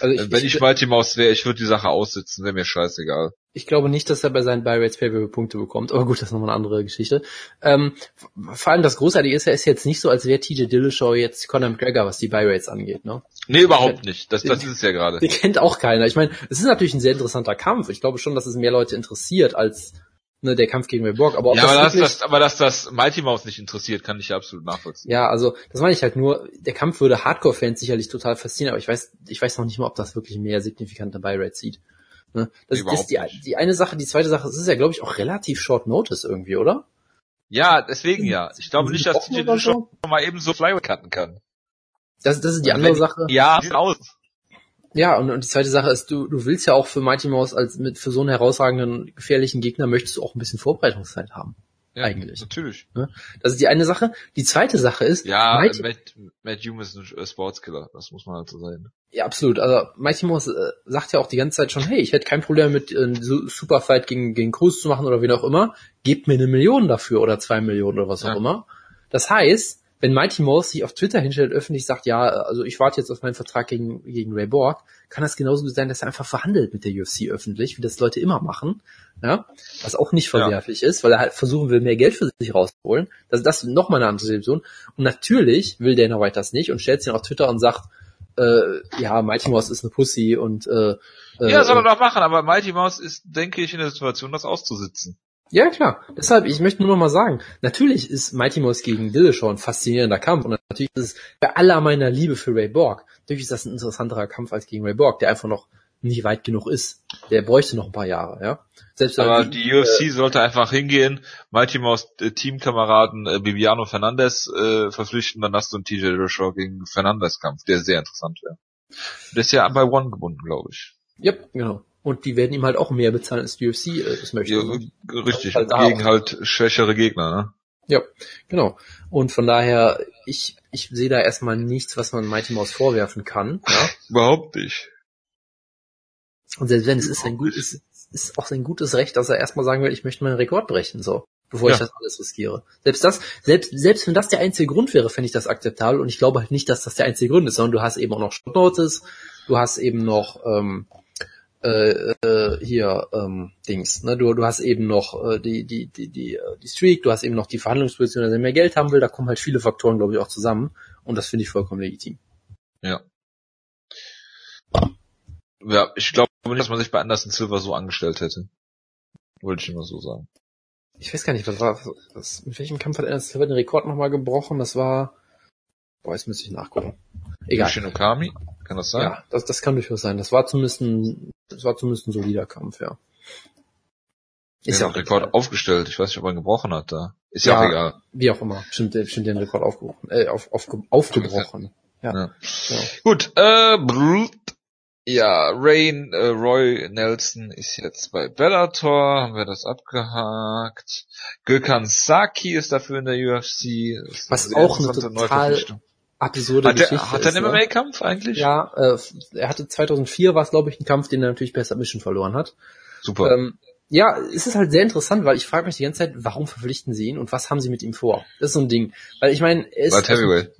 Also äh, wenn ich, Mighty Mouse wäre, ich würde die Sache aussitzen, wäre mir scheißegal. Ich glaube nicht, dass er bei seinen Buy Rates Pay Punkte bekommt, aber gut, das ist nochmal eine andere Geschichte. Ähm, vor allem das Großartige ist, er ist jetzt nicht so, als wäre TJ Dillashaw jetzt Conor McGregor, was die Buy Rates angeht, ne? Nee, überhaupt nicht. Das, das ist es ja gerade. Den kennt auch keiner. Ich meine, es ist natürlich ein sehr interessanter Kampf. Ich glaube schon, dass es mehr Leute interessiert als ne, der Kampf gegen Borg. Aber ob Ja, aber das dass wirklich, das, aber dass das Mighty Mouse nicht interessiert, kann ich ja absolut nachvollziehen. ja, also das meine ich halt nur. Der Kampf würde Hardcore-Fans sicherlich total faszinieren, aber ich weiß, ich weiß noch nicht mal, ob das wirklich mehr signifikante Buy Rates sieht. Ne? Das, Überhaupt ist die, die eine Sache. Die zweite Sache, es ist ja, glaube ich, auch relativ short notice irgendwie, oder? Ja, deswegen ja. Ich glaube nicht, dass TJ so? Dillashaw mal eben so Flyweight cutten kann. Das, das ist die Und andere Sache. Ja, aus. Ja, und, und die zweite Sache ist, du, du willst ja auch für Mighty Mouse als mit für so einen herausragenden, gefährlichen Gegner möchtest du auch ein bisschen Vorbereitungszeit haben. Ja, Eigentlich. Natürlich. Das ist die eine Sache. Die zweite Sache ist, Ja, Mighty, Matt, Matt Hume ist ein äh, Sportskiller. Das muss man halt so sein. ja absolut. Also Mighty Mouse äh, sagt ja auch die ganze Zeit schon, hey, ich hätte kein Problem mit äh, Superfight gegen gegen Cruz zu machen oder wen auch immer. Gebt mir eine Million dafür oder zwei Millionen oder was Ja. auch immer. Das heißt, wenn Mighty Mouse sich auf Twitter hinstellt, öffentlich sagt, ja, also ich warte jetzt auf meinen Vertrag gegen, gegen Ray Borg, kann das genauso sein, dass er einfach verhandelt mit der UFC öffentlich, wie das Leute immer machen, ja, was auch nicht Ja. verwerflich ist, weil er halt versuchen will, mehr Geld für sich rauszuholen. Das, das ist nochmal eine andere Situation. Und natürlich will Dana White das nicht und stellt sich dann auf Twitter und sagt, äh, ja, Mighty Mouse ist eine Pussy und äh, Ja, äh, soll er doch machen, aber Mighty Mouse ist, denke ich, in der Situation, das auszusitzen. Ja, klar. Deshalb, ich möchte nur noch mal sagen, natürlich ist Mighty Mouse gegen Dillashaw ein faszinierender Kampf und natürlich ist es bei aller meiner Liebe für Ray Borg, natürlich ist das ein interessanterer Kampf als gegen Ray Borg, der einfach noch nicht weit genug ist. Der bräuchte noch ein paar Jahre, ja. Selbst Aber man die UFC sollte einfach hingehen, Mighty Mouse äh, Teamkameraden äh, Bibiano Fernandes äh, verpflichten, dann hast du einen TJ Dillashaw gegen Fernandes Kampf, der sehr interessant wäre. Der ist ja bei One gebunden, glaube ich. ja, genau. Und die werden ihm halt auch mehr bezahlen als die UFC äh, das möchte. Ja, ne? richtig, Halt gegen halt schwächere Gegner, ne? Ja, genau. Und von daher, ich, ich sehe da erstmal nichts, was man Mighty Mouse vorwerfen kann. Ja? Überhaupt nicht. Und selbst wenn es ist ein gut, ist, ist auch sein gutes Recht, dass er erstmal sagen will, ich möchte meinen Rekord brechen, so, bevor ich Ja. das alles riskiere. Selbst das, selbst, selbst wenn das der einzige Grund wäre, fände ich das akzeptabel und ich glaube halt nicht, dass das der einzige Grund ist, sondern du hast eben auch noch Short Notice, du hast eben noch, ähm, äh, äh, hier, ähm, Dings, ne, du, du hast eben noch äh, die, die, die, die, äh, die Streak, du hast eben noch die Verhandlungsposition, dass er mehr Geld haben will, da kommen halt viele Faktoren, glaube ich, auch zusammen und das finde ich vollkommen legitim. Ja. Ja, ich glaube nicht, dass man sich bei Anderson Silver so angestellt hätte. Wollte ich immer so sagen. ich weiß gar nicht, was war, was, mit welchem Kampf hat er Silver den Rekord nochmal gebrochen? Das war, boah, jetzt müsste ich nachgucken. Egal. Yoshin Okami, kann das sein? Ja, das, das kann durchaus sein. Das war zumindest ein, das war zumindest ein solider Kampf, ja. Ist ja ja auch Rekord egal. aufgestellt. Ich weiß nicht, ob er ihn gebrochen hat da. Ist ja, Ja. auch egal. Wie auch immer. Bestimmt, bestimmt den Rekord aufgebrochen, äh, auf, auf, aufgebrochen. Ja. Ja. Genau. Gut, äh, brrrt. ja, Rain, äh, Roy Nelson ist jetzt bei Bellator, haben wir das abgehakt. Gökhan Saki ist dafür in der UFC. Was auch eine total. Absurde Hat Geschichte hat er einen ne? MMA-Kampf eigentlich? Ja, äh, er hatte 2004 war es, glaube ich, ein Kampf, den er natürlich per Submission verloren hat. Super. Ähm, ja, es ist halt sehr interessant, weil ich frage mich die ganze Zeit, warum verpflichten sie ihn und was haben sie mit ihm vor? Das ist so ein Ding. Weil ich meine, er ist. Heavyweight.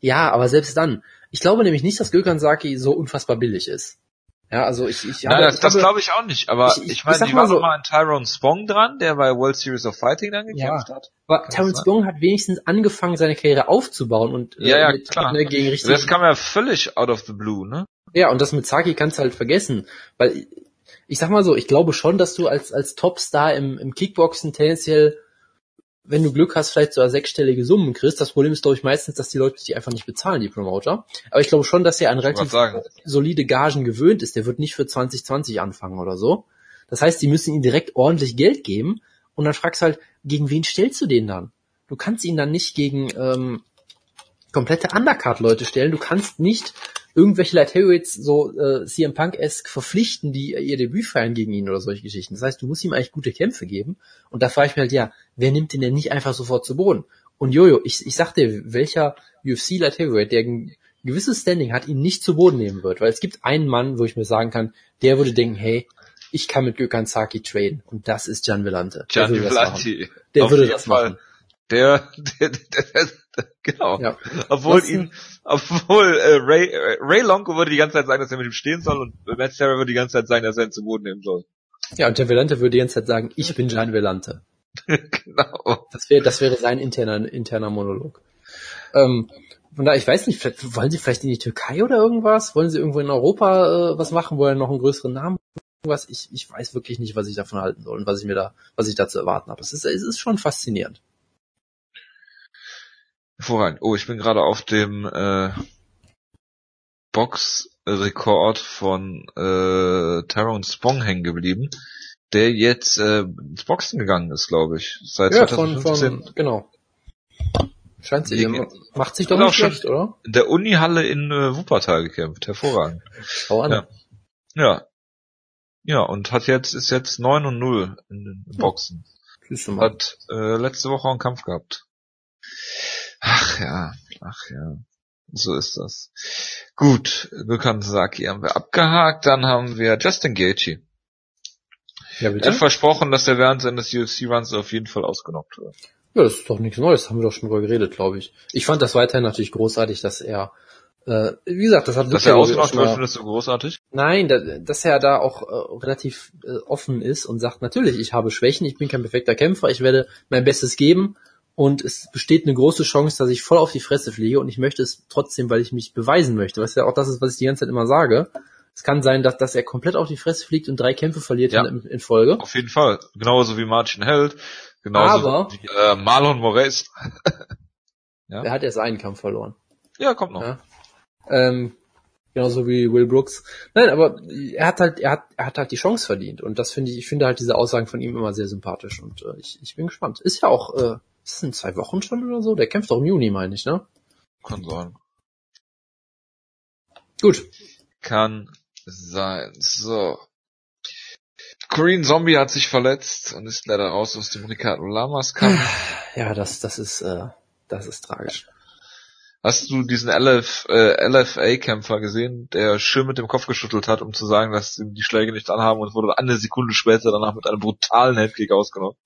Ja, aber selbst dann. Ich glaube nämlich nicht, dass Gökhan Saki so unfassbar billig ist. Ja, also ich, ich Nein, habe, das, ich das habe- glaube ich auch nicht, aber Ich- ich, ich- meine, ich sag die mal waren so- mal an Tyrone Spong dran, der bei World Series of Fighting dann gekämpft Ja. hat. aber Kann sein. Bong hat wenigstens angefangen, seine Karriere aufzubauen und äh, Ja, ja, mit, klar. Ne, gegen richtig, Das kam ja völlig out of the blue, ne? Ja, und das mit Saki kannst du halt vergessen. Weil ich sag mal so, ich glaube schon, dass du als, als Topstar im, im Kickboxen tendenziell, wenn du Glück hast, vielleicht sogar sechsstellige Summen kriegst. Das Problem ist, glaube ich, meistens, dass die Leute die einfach nicht bezahlen, die Promoter. Aber ich glaube schon, dass er an relativ solide Gagen gewöhnt ist. Der wird nicht für 2020 anfangen oder so. Das heißt, die müssen ihm direkt ordentlich Geld geben. Und dann fragst du halt, gegen wen stellst du den dann? Du kannst ihn dann nicht gegen ähm, komplette Undercard-Leute stellen. Du kannst nicht irgendwelche Light Heavyweights so äh, CM Punk-esque verpflichten, die ihr Debüt feiern gegen ihn oder solche Geschichten. Das heißt, du musst ihm eigentlich gute Kämpfe geben. Und da frage ich mich halt, ja, wer nimmt den denn nicht einfach sofort zu Boden? Und Jojo, ich, ich sag dir, welcher UFC Light Heavyweight, der ein gewisses Standing hat, ihn nicht zu Boden nehmen wird. Weil es gibt einen Mann, wo ich mir sagen kann, der würde denken, hey, ich kann mit Gökhan Saki traden. Und das ist Gian Vellante. Der Gianni würde das machen. Vlanti. Der würde das machen. Der, der, der, der, der genau. Ja. Obwohl Was ihn, obwohl äh, Ray, äh, Ray Longo würde die ganze Zeit sagen, dass er mit ihm stehen soll und Matt Sarah würde die ganze Zeit sagen, dass er ihn zu Boden nehmen soll. Ja, und der Vellante würde die ganze Zeit sagen, ich bin Gian Vellante. genau. Das wäre, das wäre sein interner, interner Monolog. Ähm, von daher, ich weiß nicht, vielleicht, wollen Sie vielleicht in die Türkei oder irgendwas? Wollen Sie irgendwo in Europa äh, was machen, wo er noch einen größeren Namen irgendwas? Ich, ich weiß wirklich nicht, was ich davon halten soll und was ich mir da, was ich da zu erwarten habe. Es ist, es ist schon faszinierend. Hervorragend. Oh, ich bin gerade auf dem äh, Box-Rekord von äh, Tyrone Spong hängen geblieben, der jetzt äh, ins Boxen gegangen ist, glaube ich. Seit Ja, von, 2015. von, genau. Scheint sie, Gegen- macht sich doch nicht schlecht, oder? in der Unihalle in äh, Wuppertal gekämpft. Hervorragend. Schau an. Ja. Ja. Ja, und hat jetzt, ist jetzt 9 und 0 in den Boxen. Mal. Hat äh, letzte Woche auch einen Kampf gehabt. Ach ja, ach ja. So ist das. Gut, Gökhan Saki haben wir abgehakt. Dann haben wir Justin Gaethje. Ja, Er hat versprochen, dass er während seines UFC-Runs auf jeden Fall ausgenockt wird. Ja, das ist doch nichts Neues, haben wir doch schon drüber geredet, glaube ich. Ich fand das weiterhin natürlich großartig, dass er, äh, wie gesagt, das hat Dass er ausgenockt wird, findest du großartig? Nein, da, dass er da auch äh, relativ äh, offen ist und sagt, natürlich, ich habe Schwächen, ich bin kein perfekter Kämpfer, ich werde mein Bestes geben und es besteht eine große Chance, dass ich voll auf die Fresse fliege und ich möchte es trotzdem, weil ich mich beweisen möchte, was ja auch das ist, was ich die ganze Zeit immer sage. Es kann sein, dass, dass er komplett auf die Fresse fliegt und drei Kämpfe verliert Ja. in, in Folge. Auf jeden Fall. Genauso wie Martin Held. Genauso Aber- wie äh, Marlon Moraes. Ja. Er hat erst einen Kampf verloren. Ja, kommt noch. Ja. Ähm, genauso wie Will Brooks. Nein, aber er hat halt, er hat, er hat halt die Chance verdient. Und das finde ich, ich finde halt diese Aussagen von ihm immer sehr sympathisch. Und äh, ich, ich bin gespannt. Ist ja auch, äh, ist das in zwei Wochen schon oder so? Der kämpft doch im Juni, meine ich, ne? Kann sein. Gut. Kann sein. So. Korean Zombie hat sich verletzt und ist leider raus aus dem Ricardo Lamas Kampf. Ja, das, das ist, äh, das ist tragisch. Hast du diesen LF, äh, LFA-Kämpfer gesehen, der schön mit dem Kopf geschüttelt hat, um zu sagen, dass ihm die Schläge nicht anhaben und wurde eine Sekunde später danach mit einem brutalen Headkick ausgenommen?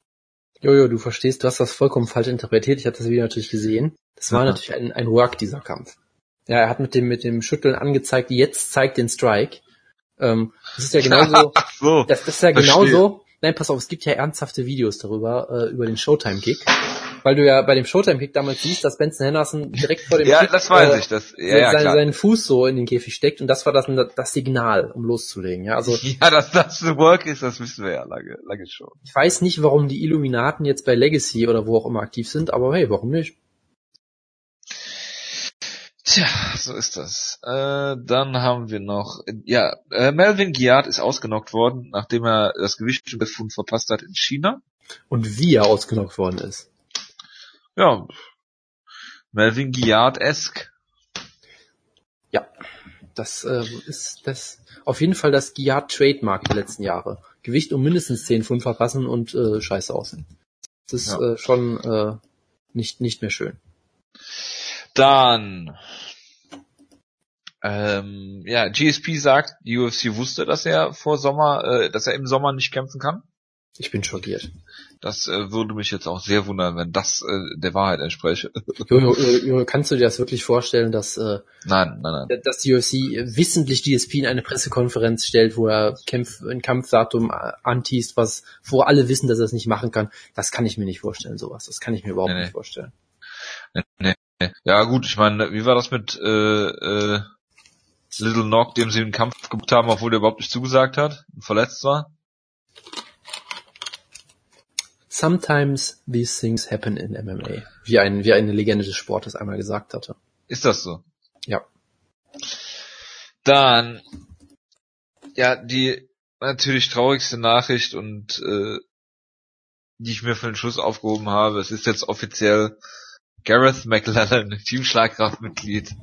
Jojo, du verstehst, du hast das vollkommen falsch interpretiert. Ich habe das Video natürlich gesehen. Das war Mhm. natürlich ein, ein Work, dieser Kampf. Ja, er hat mit dem, mit dem Schütteln angezeigt, jetzt zeigt den Strike. Ähm, das ist ja genauso, so. Das, das ist ja Verstehe. genauso. Nein, pass auf, es gibt ja ernsthafte Videos darüber, äh, über den Showtime-Kick. Weil du ja bei dem Showtime-Kick damals siehst, dass Benson Henderson direkt vor dem ja, Kick, das weiß äh, ich. Das, ja, ja, seinen, seinen Fuß so in den Käfig steckt und das war das, das Signal, um loszulegen. Ja, also ja, dass das ein Work ist, das wissen wir ja lange, lange schon. ich weiß nicht, warum die Illuminaten jetzt bei Legacy oder wo auch immer aktiv sind, aber hey, warum nicht? Tja, so ist das. Äh, dann haben wir noch, ja, äh, Melvin Giard ist ausgenockt worden, nachdem er das Gewichtsbefund verpasst hat in China. Und wie er ausgenockt worden ist. Ja, Melvin Giard-esque. Ja, das äh, ist das auf jeden Fall das Giard Trademark der letzten Jahre. Gewicht um mindestens 10 Pfund verpassen und äh, scheiße aussehen. Das ist Ja. äh, schon äh, nicht nicht mehr schön. Dann, ähm, ja, GSP sagt, die UFC wusste, dass er vor Sommer, äh, dass er im Sommer nicht kämpfen kann. Ich bin schockiert. Das äh, würde mich jetzt auch sehr wundern, wenn das äh, der Wahrheit entspräche. Jojo, Jojo, kannst du dir das wirklich vorstellen, dass, äh, nein, nein, nein. dass die UFC wissentlich DSP in eine Pressekonferenz stellt, wo er Kämpf, ein Kampfdatum anteast, was, wo alle wissen, dass er es nicht machen kann? Das kann ich mir nicht vorstellen, sowas. Das kann ich mir überhaupt Nee, nee. nicht vorstellen. Nee, nee. Ja gut, ich meine, wie war das mit äh, äh, Little Knock, dem sie den Kampf gebucht haben, obwohl der überhaupt nicht zugesagt hat verletzt war? Sometimes these things happen in MMA. Wie ein, wie eine Legende des Sportes einmal gesagt hatte. Ist das so? Ja. Dann, ja, die natürlich traurigste Nachricht und äh, die ich mir für den Schluss aufgehoben habe, es ist jetzt offiziell Gareth McLellan, Teamschlagkraftmitglied.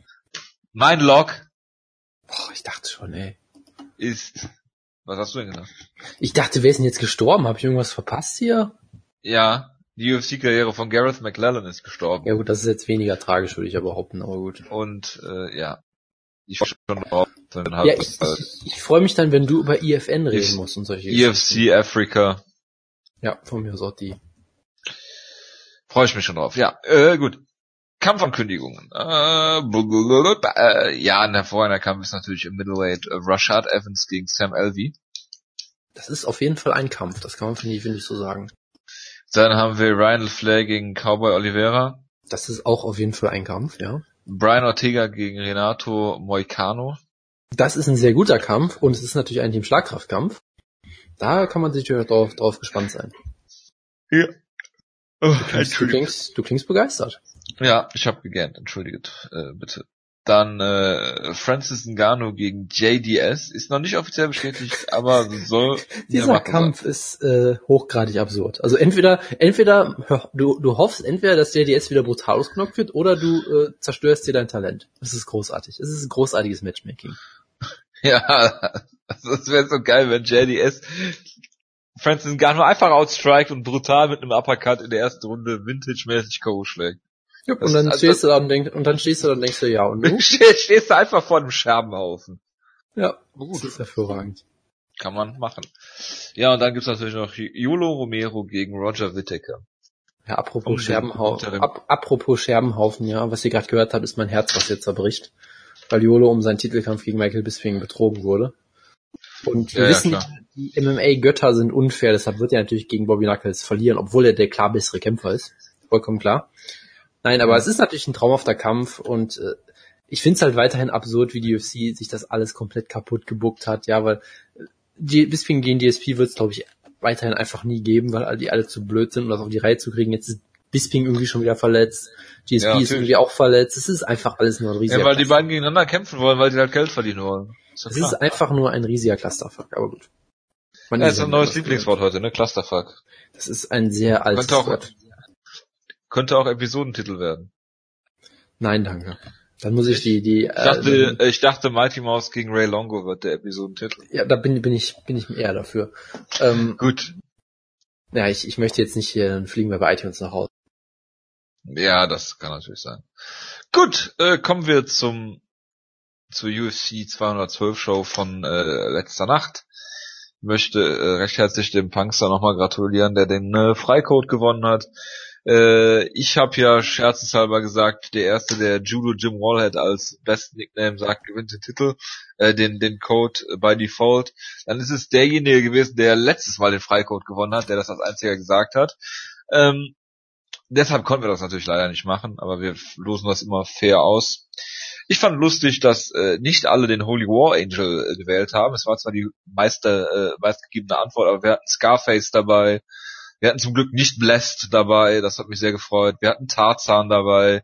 Mein Lock Boah, ich dachte schon, ey. ist, was hast du denn gedacht? Ich dachte, wer ist denn jetzt gestorben? Habe ich irgendwas verpasst hier? Ja, die UFC-Karriere von Gareth McLellan ist gestorben. Ja gut, das ist jetzt weniger tragisch, würde ich ja behaupten, aber gut. Und äh, ja, ich war schon drauf. Dann Ja, ich, ich, ich freue mich dann, wenn du über IFN reden Ich- musst und solche EFC Africa. Ja, von mir aus auch die. Freue ich mich schon drauf. Ja, äh, gut. Kampfankündigungen. Äh, blablabla. äh, ja, ein hervorragender Kampf ist natürlich im Middleweight äh, Rashad Evans gegen Sam Alvey. Das ist auf jeden Fall ein Kampf, das kann man, finde ich, finde ich, so sagen. Dann haben wir Ryan LeFlair gegen Cowboy Oliveira. Das ist auch auf jeden Fall ein Kampf, ja. Brian Ortega gegen Renato Moicano. Das ist ein sehr guter Kampf und es ist natürlich ein Team-Schlagkraftkampf. Da kann man sich natürlich drauf, drauf gespannt sein. Ja. Oh, Du klingst, du klingst begeistert. Ja, ich habe gegähnt, entschuldigt, äh, bitte. Dann äh, Francis Ngannou gegen JDS ist noch nicht offiziell bestätigt, aber soll Dieser Kampf ist äh, hochgradig absurd. Also entweder, entweder du, du hoffst entweder, dass JDS wieder brutal ausgenockt wird, oder du äh, zerstörst dir dein Talent. Das ist großartig. Es ist ein großartiges Matchmaking. Ja, das wäre so geil, wenn JDS Francis Ngannou einfach outstrikt und brutal mit einem Uppercut in der ersten Runde vintage-mäßig K.O. schlägt. Das Und dann also stehst du da und denkst, und dann stehst du da und denkst du, ja, und du? Ste- Stehst du einfach vor einem Scherbenhaufen. ja, Gut. das ist hervorragend. Kann man machen. Ja, und dann gibt's natürlich noch Yolo Romero gegen Roger Whittaker. Ja, Um apropos den Scherbenhaufen, ap apropos Scherbenhaufen, ja, was ihr gerade gehört habt, ist mein Herz, was jetzt zerbricht. Weil Jolo um seinen Titelkampf gegen Michael Bisping betrogen wurde. Und wir Ja, ja, wissen, klar. die MMA-Götter sind unfair, deshalb wird er natürlich gegen Bobby Knuckles verlieren, obwohl er der klar bessere Kämpfer ist. Vollkommen klar. Nein, aber es ist natürlich ein traumhafter Kampf und äh, ich finde es halt weiterhin absurd, wie die UFC sich das alles komplett kaputt gebuckt hat, ja, weil äh, die Bisping gegen DSP wird es, glaube ich, weiterhin einfach nie geben, weil die alle zu blöd sind, um das auf die Reihe zu kriegen. Jetzt ist Bisping irgendwie schon wieder verletzt, GSP Ja, ist irgendwie auch verletzt. Es ist einfach alles nur ein riesiger Ja, weil die beiden gegeneinander kämpfen wollen, weil die halt Geld verdienen wollen. Ist ja Es klar. ist einfach nur ein riesiger Clusterfuck, aber gut. Man ja, ist ein neues Lieblingswort heute, ne? Clusterfuck. Das ist ein sehr altes Wort. Könnte auch Episodentitel werden. Nein, danke. Dann muss ich die, die, Ich dachte, äh, äh, ich dachte Mighty Mouse gegen Ray Longo wird der Episodentitel. ja, da bin, bin ich, bin ich eher dafür. Ähm, Gut. ja, ich, ich möchte jetzt nicht hier, dann fliegen wir bei iTunes nach Hause. Ja, das kann natürlich sein. Gut, äh, kommen wir zum zur UFC 212 Show von äh, letzter Nacht. Möchte äh, recht herzlich dem Punkster nochmal gratulieren, der den äh, Freicode gewonnen hat. Äh, ich habe ja scherzeshalber gesagt, der erste, der Judo Jim Wallhead als besten Nickname sagt, gewinnt den Titel, äh, den den Code by Default. Dann ist es derjenige gewesen, der letztes Mal den Freicode gewonnen hat, der das als einziger gesagt hat. Ähm, deshalb konnten wir das natürlich leider nicht machen, aber wir losen das immer fair aus. Ich fand lustig, dass äh, nicht alle den Holy War Angel äh, gewählt haben. Es war zwar die meiste, äh, meistgegebene Antwort, aber wir hatten Scarface dabei. Wir hatten zum Glück nicht Blessed dabei, das hat mich sehr gefreut. Wir hatten Tarzan dabei.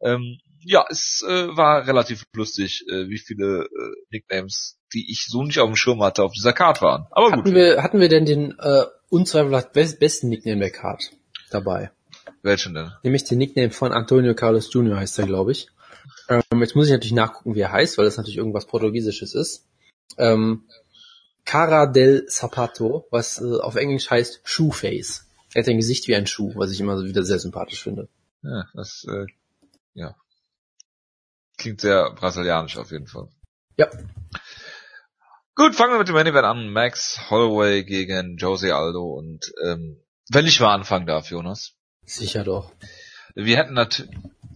Ähm, ja, es äh, war relativ lustig, äh, wie viele äh, Nicknames, die ich so nicht auf dem Schirm hatte, auf dieser Card waren. Aber gut, Hatten wir, hatten wir denn den äh, unzweifelhaft best, besten Nickname der Card dabei? welchen denn? Nämlich den Nickname von Antonio Carlos Jr. heißt er, glaube ich. Ähm, jetzt muss ich natürlich nachgucken, wie er heißt, weil das natürlich irgendwas Portugiesisches ist. Ähm, Cara del Zapato, was äh, auf Englisch heißt Shoeface. Er hat ein Gesicht wie ein Schuh, was ich immer wieder sehr sympathisch finde. Ja, das, äh, ja. Klingt sehr brasilianisch auf jeden Fall. Ja. Gut, fangen wir mit dem Main Event an. Max Holloway gegen Jose Aldo und ähm, Wenn ich mal anfangen darf, Jonas. Sicher doch. Wir hätten, nat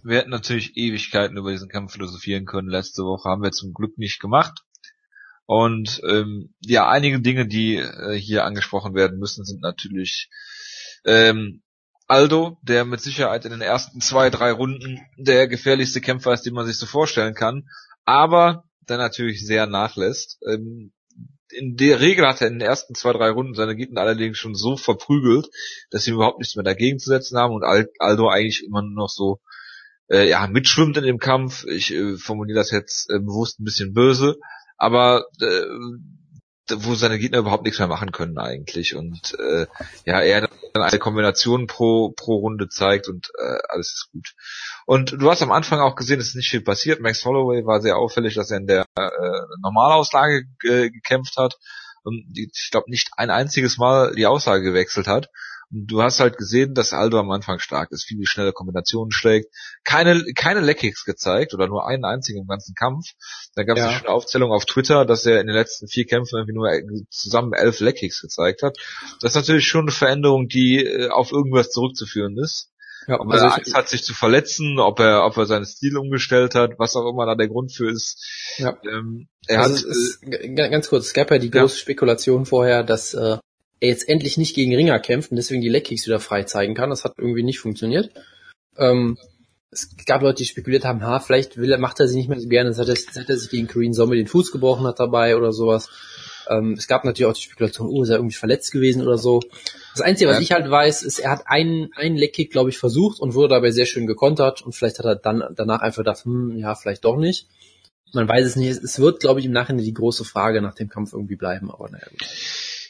wir hätten natürlich Ewigkeiten über diesen Kampf philosophieren können. Letzte Woche haben wir zum Glück nicht gemacht. Und ähm, ja, einige Dinge, die äh, hier angesprochen werden müssen, sind natürlich ähm, Aldo, der mit Sicherheit in den ersten zwei, drei Runden der gefährlichste Kämpfer ist, den man sich so vorstellen kann, aber der natürlich sehr nachlässt. Ähm, in der Regel hat er in den ersten zwei, drei Runden seine Gegner allerdings schon so verprügelt, dass sie überhaupt nichts mehr dagegen zu setzen haben und Aldo eigentlich immer nur noch so äh, ja, mitschwimmt in dem Kampf. Ich äh, formuliere das jetzt äh, bewusst ein bisschen böse, aber äh, wo seine Gegner überhaupt nichts mehr machen können eigentlich und äh, ja, er dann eine Kombination pro pro Runde zeigt und äh, alles ist gut. Und du hast am Anfang auch gesehen, es ist nicht viel passiert. Max Holloway war sehr auffällig, dass er in der äh, Normalauslage äh, gekämpft hat und ich glaube nicht ein einziges Mal die Aussage gewechselt hat du hast halt gesehen, dass Aldo am Anfang stark ist, viele schnelle Kombinationen schlägt, keine, keine Leckkicks gezeigt oder nur einen einzigen im ganzen Kampf. Da gab es ja. eine Aufzählung auf Twitter, dass er in den letzten vier Kämpfen irgendwie nur zusammen elf Leckkicks gezeigt hat. Das ist natürlich schon eine Veränderung, die äh, auf irgendwas zurückzuführen ist. Ja, ob also er Angst hat, sich zu verletzen, ob er, ob er seinen Stil umgestellt hat, was auch immer da der Grund für ist. Ja. Ähm, er also hat, es, äh, ganz kurz, es gab ja die große ja. Spekulation vorher, dass äh, er jetzt endlich nicht gegen Ringer kämpft und deswegen die Leckkicks wieder frei zeigen kann. Das hat irgendwie nicht funktioniert. Ähm, es gab Leute, die spekuliert haben, ha, vielleicht will er, macht er sie nicht mehr so gerne, seit er, seit er sich gegen Korean Zombie den Fuß gebrochen hat dabei oder sowas. Ähm, es gab natürlich auch die Spekulation, oh, ist er irgendwie verletzt gewesen oder so. Das Einzige, was ja. ich halt weiß, ist, er hat einen, einen Leckkick, glaube ich, versucht und wurde dabei sehr schön gekontert und vielleicht hat er dann danach einfach gedacht, hm, ja, vielleicht doch nicht. Man weiß es nicht. Es wird, glaube ich, im Nachhinein die große Frage nach dem Kampf irgendwie bleiben, aber naja. Gut.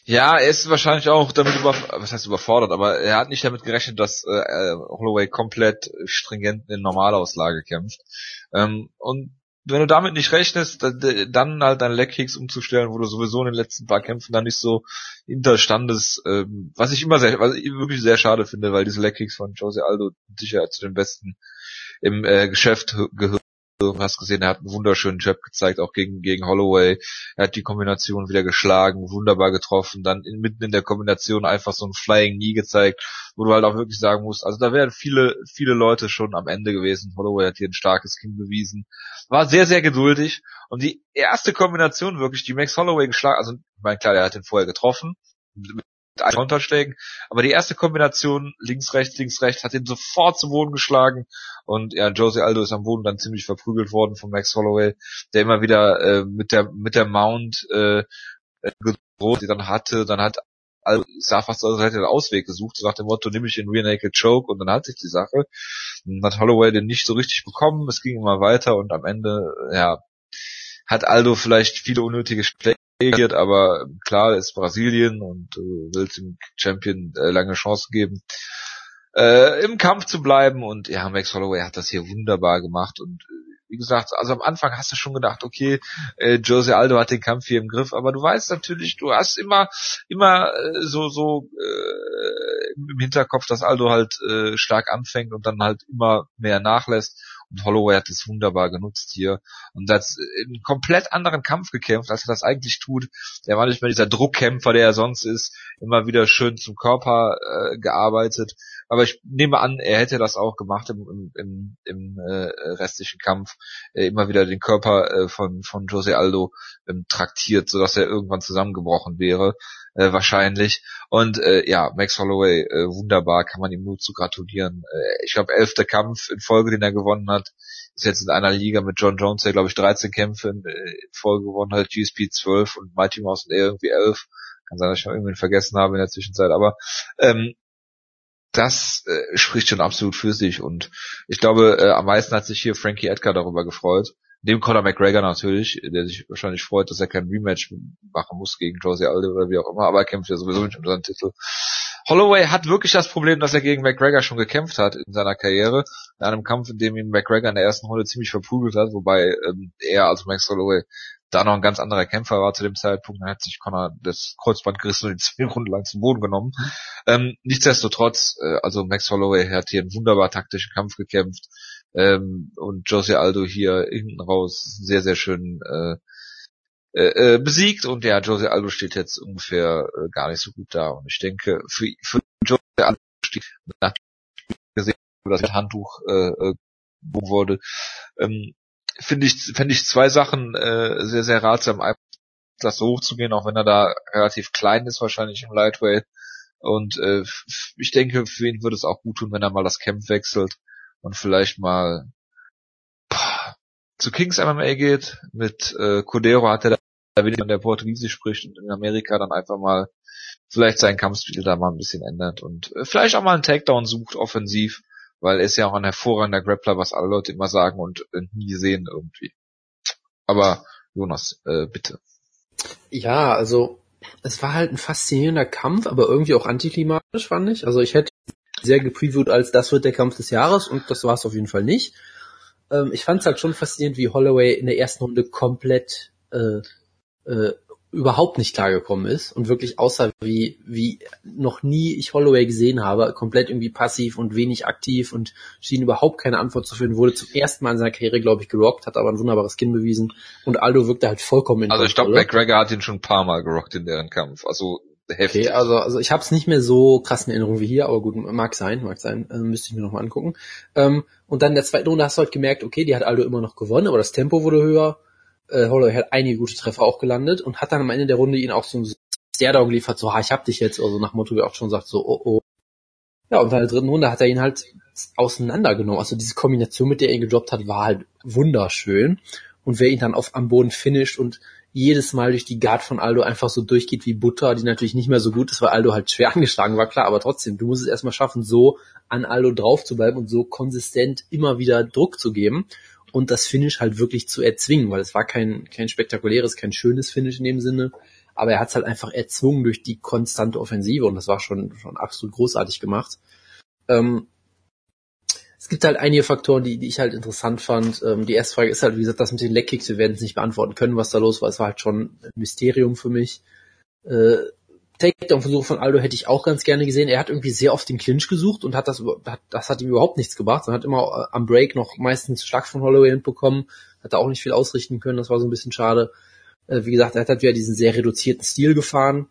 Ja, er ist wahrscheinlich auch damit über, was heißt überfordert, aber er hat nicht damit gerechnet, dass äh, Holloway komplett stringent in Normalauslage kämpft. Ähm, und wenn du damit nicht rechnest, dann halt deine Leckkicks umzustellen, wo du sowieso in den letzten paar Kämpfen dann nicht so hinterstandes, ähm, was ich immer sehr, was ich wirklich sehr schade finde, weil diese Leckkicks von Jose Aldo sicher zu den besten im äh, Geschäft gehören Du hast gesehen, er hat einen wunderschönen Jab gezeigt, auch gegen, gegen Holloway. Er hat die Kombination wieder geschlagen, wunderbar getroffen, dann in, mitten in der Kombination einfach so ein Flying Knee gezeigt, wo du halt auch wirklich sagen musst, also da wären viele, viele Leute schon am Ende gewesen. Holloway hat hier ein starkes Kinn bewiesen. War sehr, sehr geduldig. Und die erste Kombination wirklich, die Max Holloway geschlagen, also, ich meine, klar, er hat den vorher getroffen, Konterschlägen. Aber die erste Kombination links, rechts, links, rechts hat ihn sofort zu Boden geschlagen. Und ja, Jose Aldo ist am Boden dann ziemlich verprügelt worden von Max Holloway, der immer wieder äh, mit der mit der Mount äh, gedroht, die dann hatte. Dann hat also sah fast als hätte er einen Ausweg gesucht, so nach dem Motto, nimm ich den Rear Naked Choke und dann hat sich die Sache. Dann hat Holloway den nicht so richtig bekommen, es ging immer weiter und am Ende, ja, hat Aldo vielleicht viele unnötige Schläge reagiert, aber klar ist Brasilien und du äh, willst dem Champion äh, lange Chance geben, äh, im Kampf zu bleiben und ja, Max Holloway hat das hier wunderbar gemacht und äh, wie gesagt, also am Anfang hast du schon gedacht, okay, äh, Jose Aldo hat den Kampf hier im Griff, aber du weißt natürlich, du hast immer, immer äh, so, so äh, im Hinterkopf, dass Aldo halt äh, stark anfängt und dann halt immer mehr nachlässt. Und Holloway hat es wunderbar genutzt hier und hat einen komplett anderen Kampf gekämpft, als er das eigentlich tut. Er war nicht mehr dieser Druckkämpfer, der er sonst ist, immer wieder schön zum Körper äh, gearbeitet. Aber ich nehme an, er hätte das auch gemacht im, im, im äh, restlichen Kampf, äh, immer wieder den Körper äh, von, von Jose Aldo ähm, traktiert, sodass er irgendwann zusammengebrochen wäre äh, wahrscheinlich. Und äh, ja, Max Holloway, äh, wunderbar, kann man ihm nur zu gratulieren. Äh, ich glaube, elfter Kampf in Folge, den er gewonnen hat. Ist jetzt in einer Liga mit John Jones, der glaube ich 13 Kämpfe in, äh, Folge gewonnen hat, GSP 12 und Mighty Mouse und er irgendwie 11. Kann sein, dass ich noch irgendwen vergessen habe in der Zwischenzeit, aber ähm, das äh, spricht schon absolut für sich und ich glaube, äh, am meisten hat sich hier Frankie Edgar darüber gefreut, Neben Conor McGregor natürlich, der sich wahrscheinlich freut, dass er kein Rematch machen muss gegen Jose Aldo oder wie auch immer, aber er kämpft ja sowieso nicht um seinen Titel. Holloway hat wirklich das Problem, dass er gegen McGregor schon gekämpft hat in seiner Karriere. In einem Kampf, in dem ihn McGregor in der ersten Runde ziemlich verprügelt hat, wobei ähm, er, also Max Holloway, da noch ein ganz anderer Kämpfer war zu dem Zeitpunkt. Dann hat sich Conor das Kreuzband gerissen und ihn zwei Runden lang zum Boden genommen. Ähm, nichtsdestotrotz, äh, also Max Holloway hat hier einen wunderbar taktischen Kampf gekämpft. Ähm, und Jose Aldo hier hinten raus sehr, sehr schön äh, äh, äh, besiegt und ja, Jose Aldo steht jetzt ungefähr äh, gar nicht so gut da und ich denke, für, für Jose Anstieg nach gesehen, dass das Handtuch äh, äh, wurde. Ähm, Finde ich, finde ich zwei Sachen äh, sehr, sehr ratsam. Das so hochzugehen, auch wenn er da relativ klein ist, wahrscheinlich im Lightweight. Und äh, ich denke, für ihn würde es auch gut tun, wenn er mal das Camp wechselt und vielleicht mal zu Kings MMA geht. Mit äh, Codero hat er da wieder, der Portugiesisch spricht und in Amerika dann einfach mal vielleicht seinen Kampfstil da mal ein bisschen ändert und äh, vielleicht auch mal einen Takedown sucht offensiv, weil er ist ja auch ein hervorragender Grappler, was alle Leute immer sagen und äh, nie sehen irgendwie. Aber Jonas, äh, bitte. Ja, also es war halt ein faszinierender Kampf, aber irgendwie auch antiklimatisch, fand ich. Also ich hätte sehr gepreviewt als das wird der Kampf des Jahres und das war es auf jeden Fall nicht. Ähm, ich fand es halt schon faszinierend, wie Holloway in der ersten Runde komplett äh, äh, überhaupt nicht klargekommen ist und wirklich aussah wie, wie noch nie ich Holloway gesehen habe, komplett irgendwie passiv und wenig aktiv und schien überhaupt keine Antwort zu finden, wurde zum ersten Mal in seiner Karriere, glaube ich, gerockt, hat aber ein wunderbares Skin bewiesen und Aldo wirkte halt vollkommen in Also ich glaube, McGregor hat ihn schon ein paar Mal gerockt in deren Kampf, also heftig. Okay, also, also ich habe es nicht mehr so krass in Erinnerung wie hier, aber gut, mag sein, mag sein, äh, müsste ich mir nochmal angucken. Ähm, und dann in der zweiten Runde hast du halt gemerkt, okay, die hat Aldo immer noch gewonnen, aber das Tempo wurde höher, äh, Holloway hat einige gute Treffer auch gelandet und hat dann am Ende der Runde ihn auch so ein Stairdown geliefert, so, ha, ich hab dich jetzt, also nach Motto, wie auch schon sagt, so, oh, oh. Ja, und in der dritten Runde hat er ihn halt auseinandergenommen. Also diese Kombination, mit der er ihn gedroppt hat, war halt wunderschön. Und wer ihn dann auf am Boden finisht und jedes Mal durch die Guard von Aldo einfach so durchgeht wie Butter, die natürlich nicht mehr so gut ist, weil Aldo halt schwer angeschlagen war, klar, aber trotzdem, du musst es erstmal schaffen, so an Aldo drauf zu bleiben und so konsistent immer wieder Druck zu geben und das Finish halt wirklich zu erzwingen, weil es war kein, kein spektakuläres, kein schönes Finish in dem Sinne, aber er hat es halt einfach erzwungen durch die konstante Offensive und das war schon, schon absolut großartig gemacht. Ähm, es gibt halt einige Faktoren, die, die ich halt interessant fand. Ähm, die erste Frage ist halt, wie gesagt, das mit den Leckkicks, wir werden es nicht beantworten können, was da los war. Es war halt schon ein Mysterium für mich. Äh, Takedown-Versuch von Aldo hätte ich auch ganz gerne gesehen. Er hat irgendwie sehr oft den Clinch gesucht und hat das, hat, das hat ihm überhaupt nichts gebracht. Er hat immer äh, am Break noch meistens Schlag von Holloway hinbekommen, hat da auch nicht viel ausrichten können. Das war so ein bisschen schade. Äh, wie gesagt, er hat halt wieder diesen sehr reduzierten Stil gefahren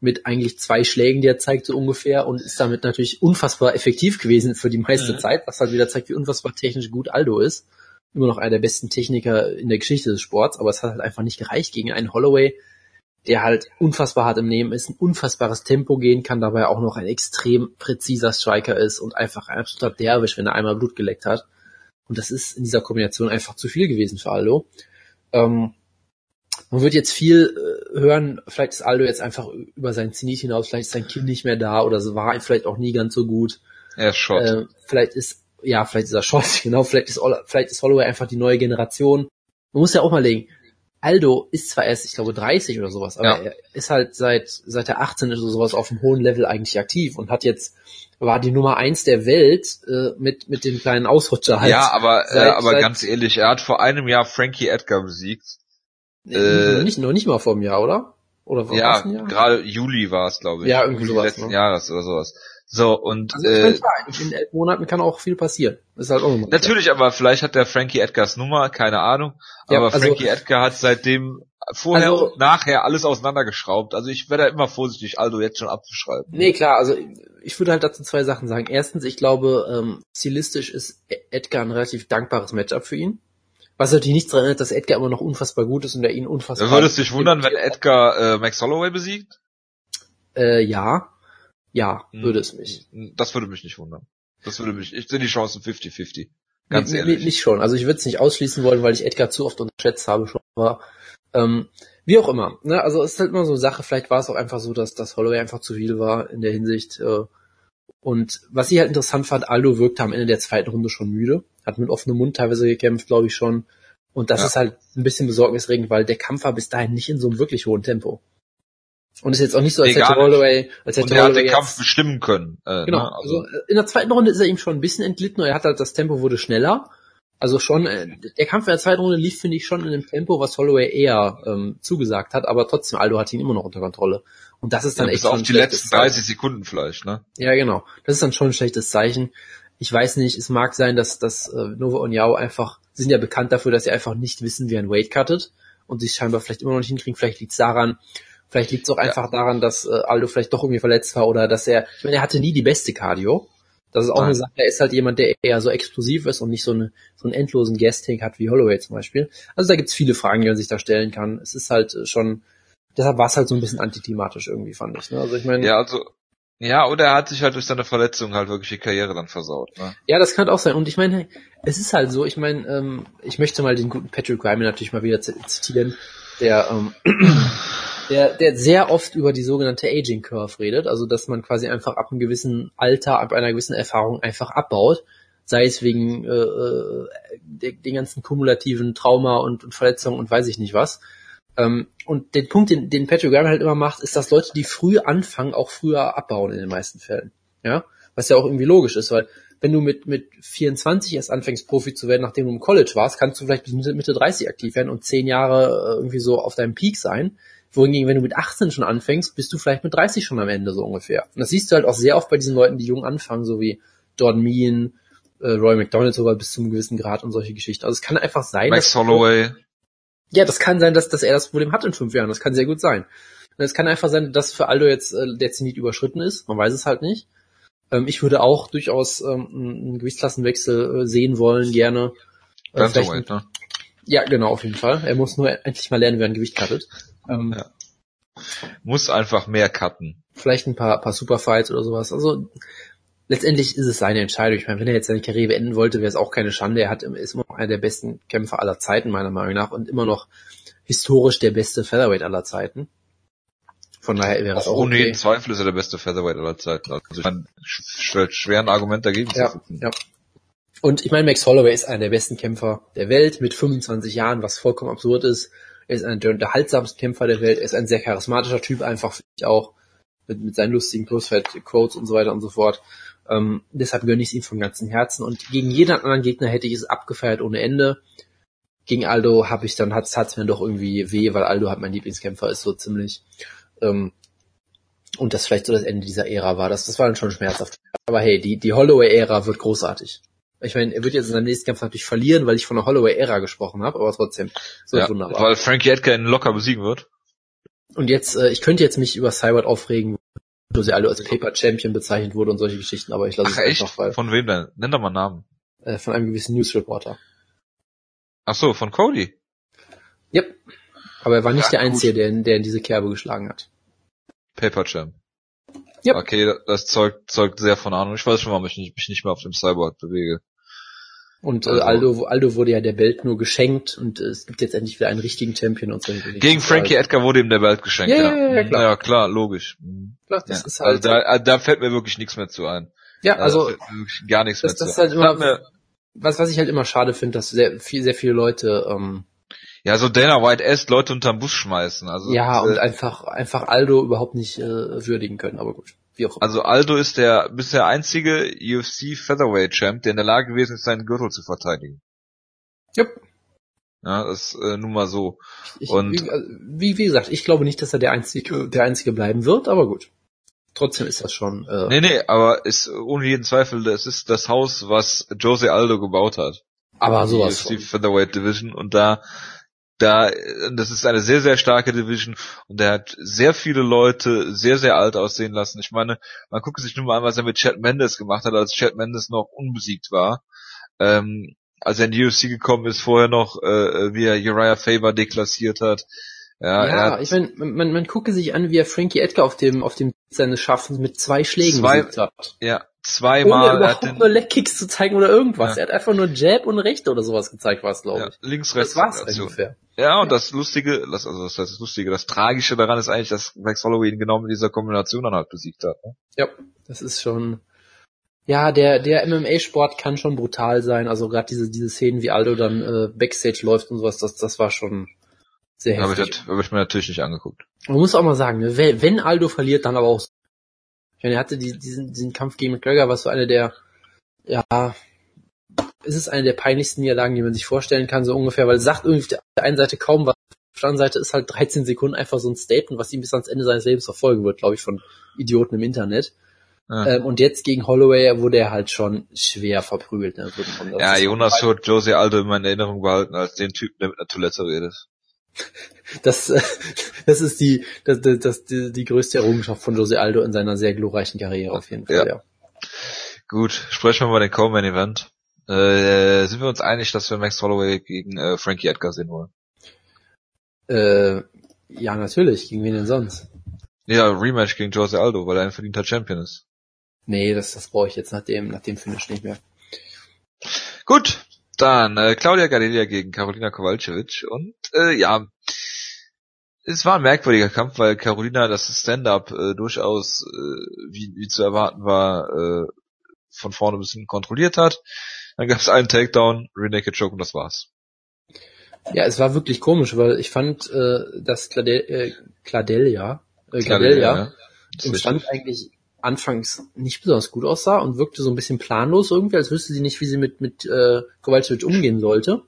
mit eigentlich zwei Schlägen, die er zeigt, so ungefähr, und ist damit natürlich unfassbar effektiv gewesen für die meiste ja. Zeit, was halt wieder zeigt, wie unfassbar technisch gut Aldo ist. Immer noch einer der besten Techniker in der Geschichte des Sports, aber es hat halt einfach nicht gereicht gegen einen Holloway, der halt unfassbar hart im Nehmen ist, ein unfassbares Tempo gehen kann, dabei auch noch ein extrem präziser Striker ist und einfach ein absoluter Derwisch, wenn er einmal Blut geleckt hat. Und das ist in dieser Kombination einfach zu viel gewesen für Aldo. Ähm, man wird jetzt viel äh, hören, vielleicht ist Aldo jetzt einfach über sein Zenit hinaus, vielleicht ist sein Kind nicht mehr da oder so war vielleicht auch nie ganz so gut. Er ist Schott. Äh, vielleicht ist, ja, vielleicht ist er Schott, genau, vielleicht ist, vielleicht ist Holloway einfach die neue Generation. Man muss ja auch mal legen, Aldo ist zwar erst, ich glaube, 30 oder sowas, aber ja. er ist halt seit, seit er 18 ist oder sowas auf einem hohen Level eigentlich aktiv und hat jetzt, war die Nummer eins der Welt äh, mit, mit dem kleinen Ausrutscher halt. Ja, aber, seit, äh, aber seit, ganz ehrlich, er hat vor einem Jahr Frankie Edgar besiegt. Äh, nicht, noch nicht mal vor einem Jahr, oder? Oder war ja, gerade Juli war es, glaube ich. Ja, irgendwie sowas. Letzten ne? Jahres oder sowas. So, und also äh, in elf Monaten kann auch viel passieren. ist halt auch natürlich, aber vielleicht hat der Frankie Edgars Nummer, keine Ahnung. Ja, aber also, Frankie Edgar hat seitdem vorher also, und nachher alles auseinandergeschraubt. Also ich werde da immer vorsichtig, Aldo jetzt schon abzuschreiben. Nee, klar, also ich würde halt dazu zwei Sachen sagen. Erstens, ich glaube, ähm, stilistisch ist Edgar ein relativ dankbares Matchup für ihn. Was natürlich nichts daran erinnert, dass Edgar immer noch unfassbar gut ist und er ihn unfassbar. Du würdest dich wundern, wenn Edgar äh, Max Holloway besiegt? Äh, ja. Ja, hm. würde es mich. Das würde mich nicht wundern. Das würde mich, ich sehe die Chancen 50-50. Ganz nee, ehrlich. Nicht schon. Also ich würde es nicht ausschließen wollen, weil ich Edgar zu oft unterschätzt habe schon. Aber ähm, wie auch immer. Ne? Also es ist halt immer so eine Sache, vielleicht war es auch einfach so, dass das Holloway einfach zu viel war in der Hinsicht. Äh, und was ich halt interessant fand, Aldo wirkte am Ende der zweiten Runde schon müde. Hat mit offenem Mund teilweise gekämpft, glaube ich schon. Und das ja. ist halt ein bisschen besorgniserregend, weil der Kampf war bis dahin nicht in so einem wirklich hohen Tempo. Und ist jetzt auch nicht so, als nee, hätte Holloway, als hätte und er hat den Kampf bestimmen können. Äh, genau. Ne? Also. also in der zweiten Runde ist er ihm schon ein bisschen entglitten, er hat halt das Tempo wurde schneller. Also schon, äh, der Kampf in der zweiten Runde lief, finde ich, schon in dem Tempo, was Holloway eher ähm, zugesagt hat, aber trotzdem, Aldo hat ihn immer noch unter Kontrolle. Und das ist dann ja, echt schon auf die letzten 30 Sekunden vielleicht, ne? Ja, genau. Das ist dann schon ein schlechtes Zeichen. Ich weiß nicht, es mag sein, dass, dass äh, Nova und Yao einfach, sind ja bekannt dafür, dass sie einfach nicht wissen, wie ein Weight cuttet und sich scheinbar vielleicht immer noch nicht hinkriegen. Vielleicht liegt es daran, Vielleicht liegt es auch einfach daran, dass äh, Aldo vielleicht doch irgendwie verletzt war oder dass er, ich meine, er hatte nie die beste Cardio. Das ist auch Nein. eine Sache, er ist halt jemand, der eher so explosiv ist und nicht so, eine, so einen endlosen Gasting hat wie Holloway zum Beispiel. Also da gibt's viele Fragen, die man sich da stellen kann. Es ist halt äh, schon, deshalb war es halt so ein bisschen antithematisch irgendwie, fand ich. Ne? Also ich meine, Ja, also, ja, oder er hat sich halt durch seine Verletzung halt wirklich die Karriere dann versaut. Ne? Ja, das kann auch sein. Und ich meine, es ist halt so, ich meine, ähm, ich möchte mal den guten Patrick Ryman natürlich mal wieder zitieren, der, ähm, der, der sehr oft über die sogenannte Aging Curve redet, also dass man quasi einfach ab einem gewissen Alter, ab einer gewissen Erfahrung einfach abbaut, sei es wegen äh, äh, der, den ganzen kumulativen Trauma und, und Verletzungen und weiß ich nicht was. Ähm, und den Punkt, den, den Patrick Ryman halt immer macht, ist, dass Leute, die früh anfangen, auch früher abbauen in den meisten Fällen. Ja, was ja auch irgendwie logisch ist, weil wenn du mit, mit 24 erst anfängst, Profi zu werden, nachdem du im College warst, kannst du vielleicht bis Mitte, Mitte 30 aktiv werden und 10 Jahre äh, irgendwie so auf deinem Peak sein. Wohingegen, wenn du mit 18 schon anfängst, bist du vielleicht mit 30 schon am Ende so ungefähr. Und das siehst du halt auch sehr oft bei diesen Leuten, die jung anfangen, so wie Jordan Mean, äh, Roy McDonald sogar bis zu einem gewissen Grad und solche Geschichten. Also es kann einfach sein, Max dass- Holloway. ja, das kann sein, dass, dass er das Problem hat in fünf Jahren. Das kann sehr gut sein. Und es kann einfach sein, dass für Aldo jetzt äh, der Zenit überschritten ist. Man weiß es halt nicht. Ähm, ich würde auch durchaus ähm, einen Gewichtsklassenwechsel äh, sehen wollen, gerne. Äh, ne? ja, genau, auf jeden Fall. Er muss nur endlich mal lernen, wie er ein Gewicht cuttet. Ähm, Ja. Muss einfach mehr cutten. Vielleicht ein paar, paar Superfights oder sowas. Also letztendlich ist es seine Entscheidung. Ich meine, wenn er jetzt seine Karriere beenden wollte, wäre es auch keine Schande. Er hat, ist immer noch einer der besten Kämpfer aller Zeiten, meiner Meinung nach, und immer noch historisch der beste Featherweight aller Zeiten. Von daher wäre es auch Ohne okay. jeden Zweifel ist er der beste Featherweight aller Zeiten. Also ich kann sch schwer ein Argument dagegen Ja, zu finden. ja. Und ich meine, Max Holloway ist einer der besten Kämpfer der Welt mit 25 Jahren, was vollkommen absurd ist. Er ist einer der unterhaltsamsten Kämpfer der Welt. Er ist ein sehr charismatischer Typ, einfach finde ich auch. Mit, mit seinen lustigen Close-Fight-Quotes und so weiter und so fort. Ähm, deshalb gönne ich es ihm von ganzem Herzen. Und gegen jeden anderen Gegner hätte ich es abgefeiert ohne Ende. Gegen Aldo habe ich dann, hat es mir doch irgendwie weh, weil Aldo halt mein Lieblingskämpfer ist, so ziemlich. Ähm, und das vielleicht so das Ende dieser Ära war. Das, das war dann schon schmerzhaft. Aber hey, die, die Holloway-Ära wird großartig. Ich meine, er wird jetzt in seinem nächsten Kampf natürlich verlieren, weil ich von der Holloway-Ära gesprochen habe, aber trotzdem, so Ja, wunderbar. weil Frankie Edgar ihn locker besiegen wird. Und jetzt, äh, ich könnte jetzt mich über Cybert aufregen, wo sie alle als Paper Champion bezeichnet wurde und solche Geschichten, aber ich lasse Ach es echt? einfach, weil, Von wem denn? Nenn doch mal einen Namen. äh, von einem gewissen News Reporter. Ach so, von Cody. Yep. Aber er war nicht Ja, der. Einzige, der, der in diese Kerbe geschlagen hat. Paper Champ. Yep. Okay, das zeugt, zeugt sehr von Ahnung. Ich weiß schon, warum ich mich nicht mehr auf dem Cyborg bewege. Und äh, Also- Aldo, Aldo wurde ja der Belt nur geschenkt und äh, es gibt jetzt endlich wieder einen richtigen Champion und Geschichten. Gegen Frankie Edgar wurde ihm der Belt geschenkt. Ja, Ja, ja, ja, klar. Ja, klar, logisch. Mhm. Klar, das ja. ist also halt, da, da fällt mir wirklich nichts mehr zu ein. ja, also, wirklich gar nichts das- mehr das zu ist halt immer- mir- was, was ich halt immer schade finde, dass sehr, viel, sehr viele Leute, ähm, ja, so Dana White esst Leute unterm Bus schmeißen. Also, ja, äh, und einfach, einfach Aldo überhaupt nicht äh, würdigen können, aber gut, wie auch immer. Also Aldo ist der bisher einzige UFC Featherweight Champ, der in der Lage gewesen ist, seinen Gürtel zu verteidigen. Jupp. Ja, das ist äh, nun mal so. Ich, und- wie, also, wie, wie gesagt, ich glaube nicht, dass er der einzige, der einzige bleiben wird, aber gut. Trotzdem ist das schon, äh, Nee, nee, aber ist ohne jeden Zweifel, das ist das Haus, was Jose Aldo gebaut hat. aber Die sowas UFC von. Featherweight Division und da da das ist eine sehr sehr starke Division und der hat sehr viele Leute sehr sehr alt aussehen lassen. Ich meine, man guckt sich nur mal an, was er mit Chad Mendes gemacht hat, als Chad Mendes noch unbesiegt war. Ähm, als er in die UFC gekommen ist, vorher noch, äh, wie er Uriah Faber deklassiert hat. Ja, er Ja, hat ich meine, man, man gucke sich an, wie er Frankie Edgar auf dem, auf dem seines Schaffens mit zwei Schlägen Zwei- besiegt hat. ja, zweimal, er überhaupt hat den, nur Leckkicks zu zeigen oder irgendwas. Ja. Er hat einfach nur Jab und Rechte oder sowas gezeigt, war es, glaube ja, ich. links, rechts. Das war's ungefähr. Ja, und das Lustige, das, also das das Lustige, das Tragische daran ist eigentlich, dass Max Holloway ihn genau mit dieser Kombination dann halt besiegt hat. Ne? Ja, das ist schon. Ja, der der MMA-Sport kann schon brutal sein. Also gerade diese diese Szenen, wie Aldo dann äh, Backstage läuft und sowas, das das war schon sehr Habe ich, heftig. hab ich mir natürlich nicht angeguckt. Man muss auch mal sagen, ne, wenn wenn Aldo verliert, dann aber auch. Ich meine, er hatte die, diesen diesen Kampf gegen McGregor, was so eine der ja es ist eine der peinlichsten Niederlagen, die man sich vorstellen kann, so ungefähr, weil es sagt irgendwie auf der einen Seite kaum was, auf der anderen Seite ist halt 13 Sekunden einfach so ein Statement, was ihm bis ans Ende seines Lebens verfolgen wird, glaube ich, von Idioten im Internet. Ja, Ähm, und jetzt gegen Holloway wurde er halt schon schwer verprügelt. Ne? Ja Jonas wird Jose Aldo immer in Erinnerung behalten als den Typen, der mit einer Toilette redet. Das, das ist die, das, das, die, die größte Errungenschaft von Jose Aldo in seiner sehr glorreichen Karriere auf jeden Fall, ja. ja. Gut, sprechen wir mal den Coleman Event. Äh, sind wir uns einig, dass wir Max Holloway gegen äh, Frankie Edgar sehen wollen? Äh, ja, natürlich. Gegen wen denn sonst? Ja, Rematch gegen Jose Aldo, weil er ein verdienter Champion ist. Nee, das, das brauche ich jetzt nach dem, nach dem Finish nicht mehr. Gut, dann äh, Claudia Gadelia gegen Karolina Kowalczyk und äh, ja, es war ein merkwürdiger Kampf, weil Carolina das Stand-up äh, durchaus, äh, wie, wie zu erwarten war, äh, von vorne bis hinten kontrolliert hat. Dann gab es einen Takedown, Renaked Choke und das war's. Ja, es war wirklich komisch, weil ich fand, äh, dass Clade äh, Cladelia, äh, Cladelia ja. im Stand eigentlich anfangs nicht besonders gut aussah und wirkte so ein bisschen planlos irgendwie, als wüsste sie nicht, wie sie mit, mit äh, Kowalczyk umgehen sollte.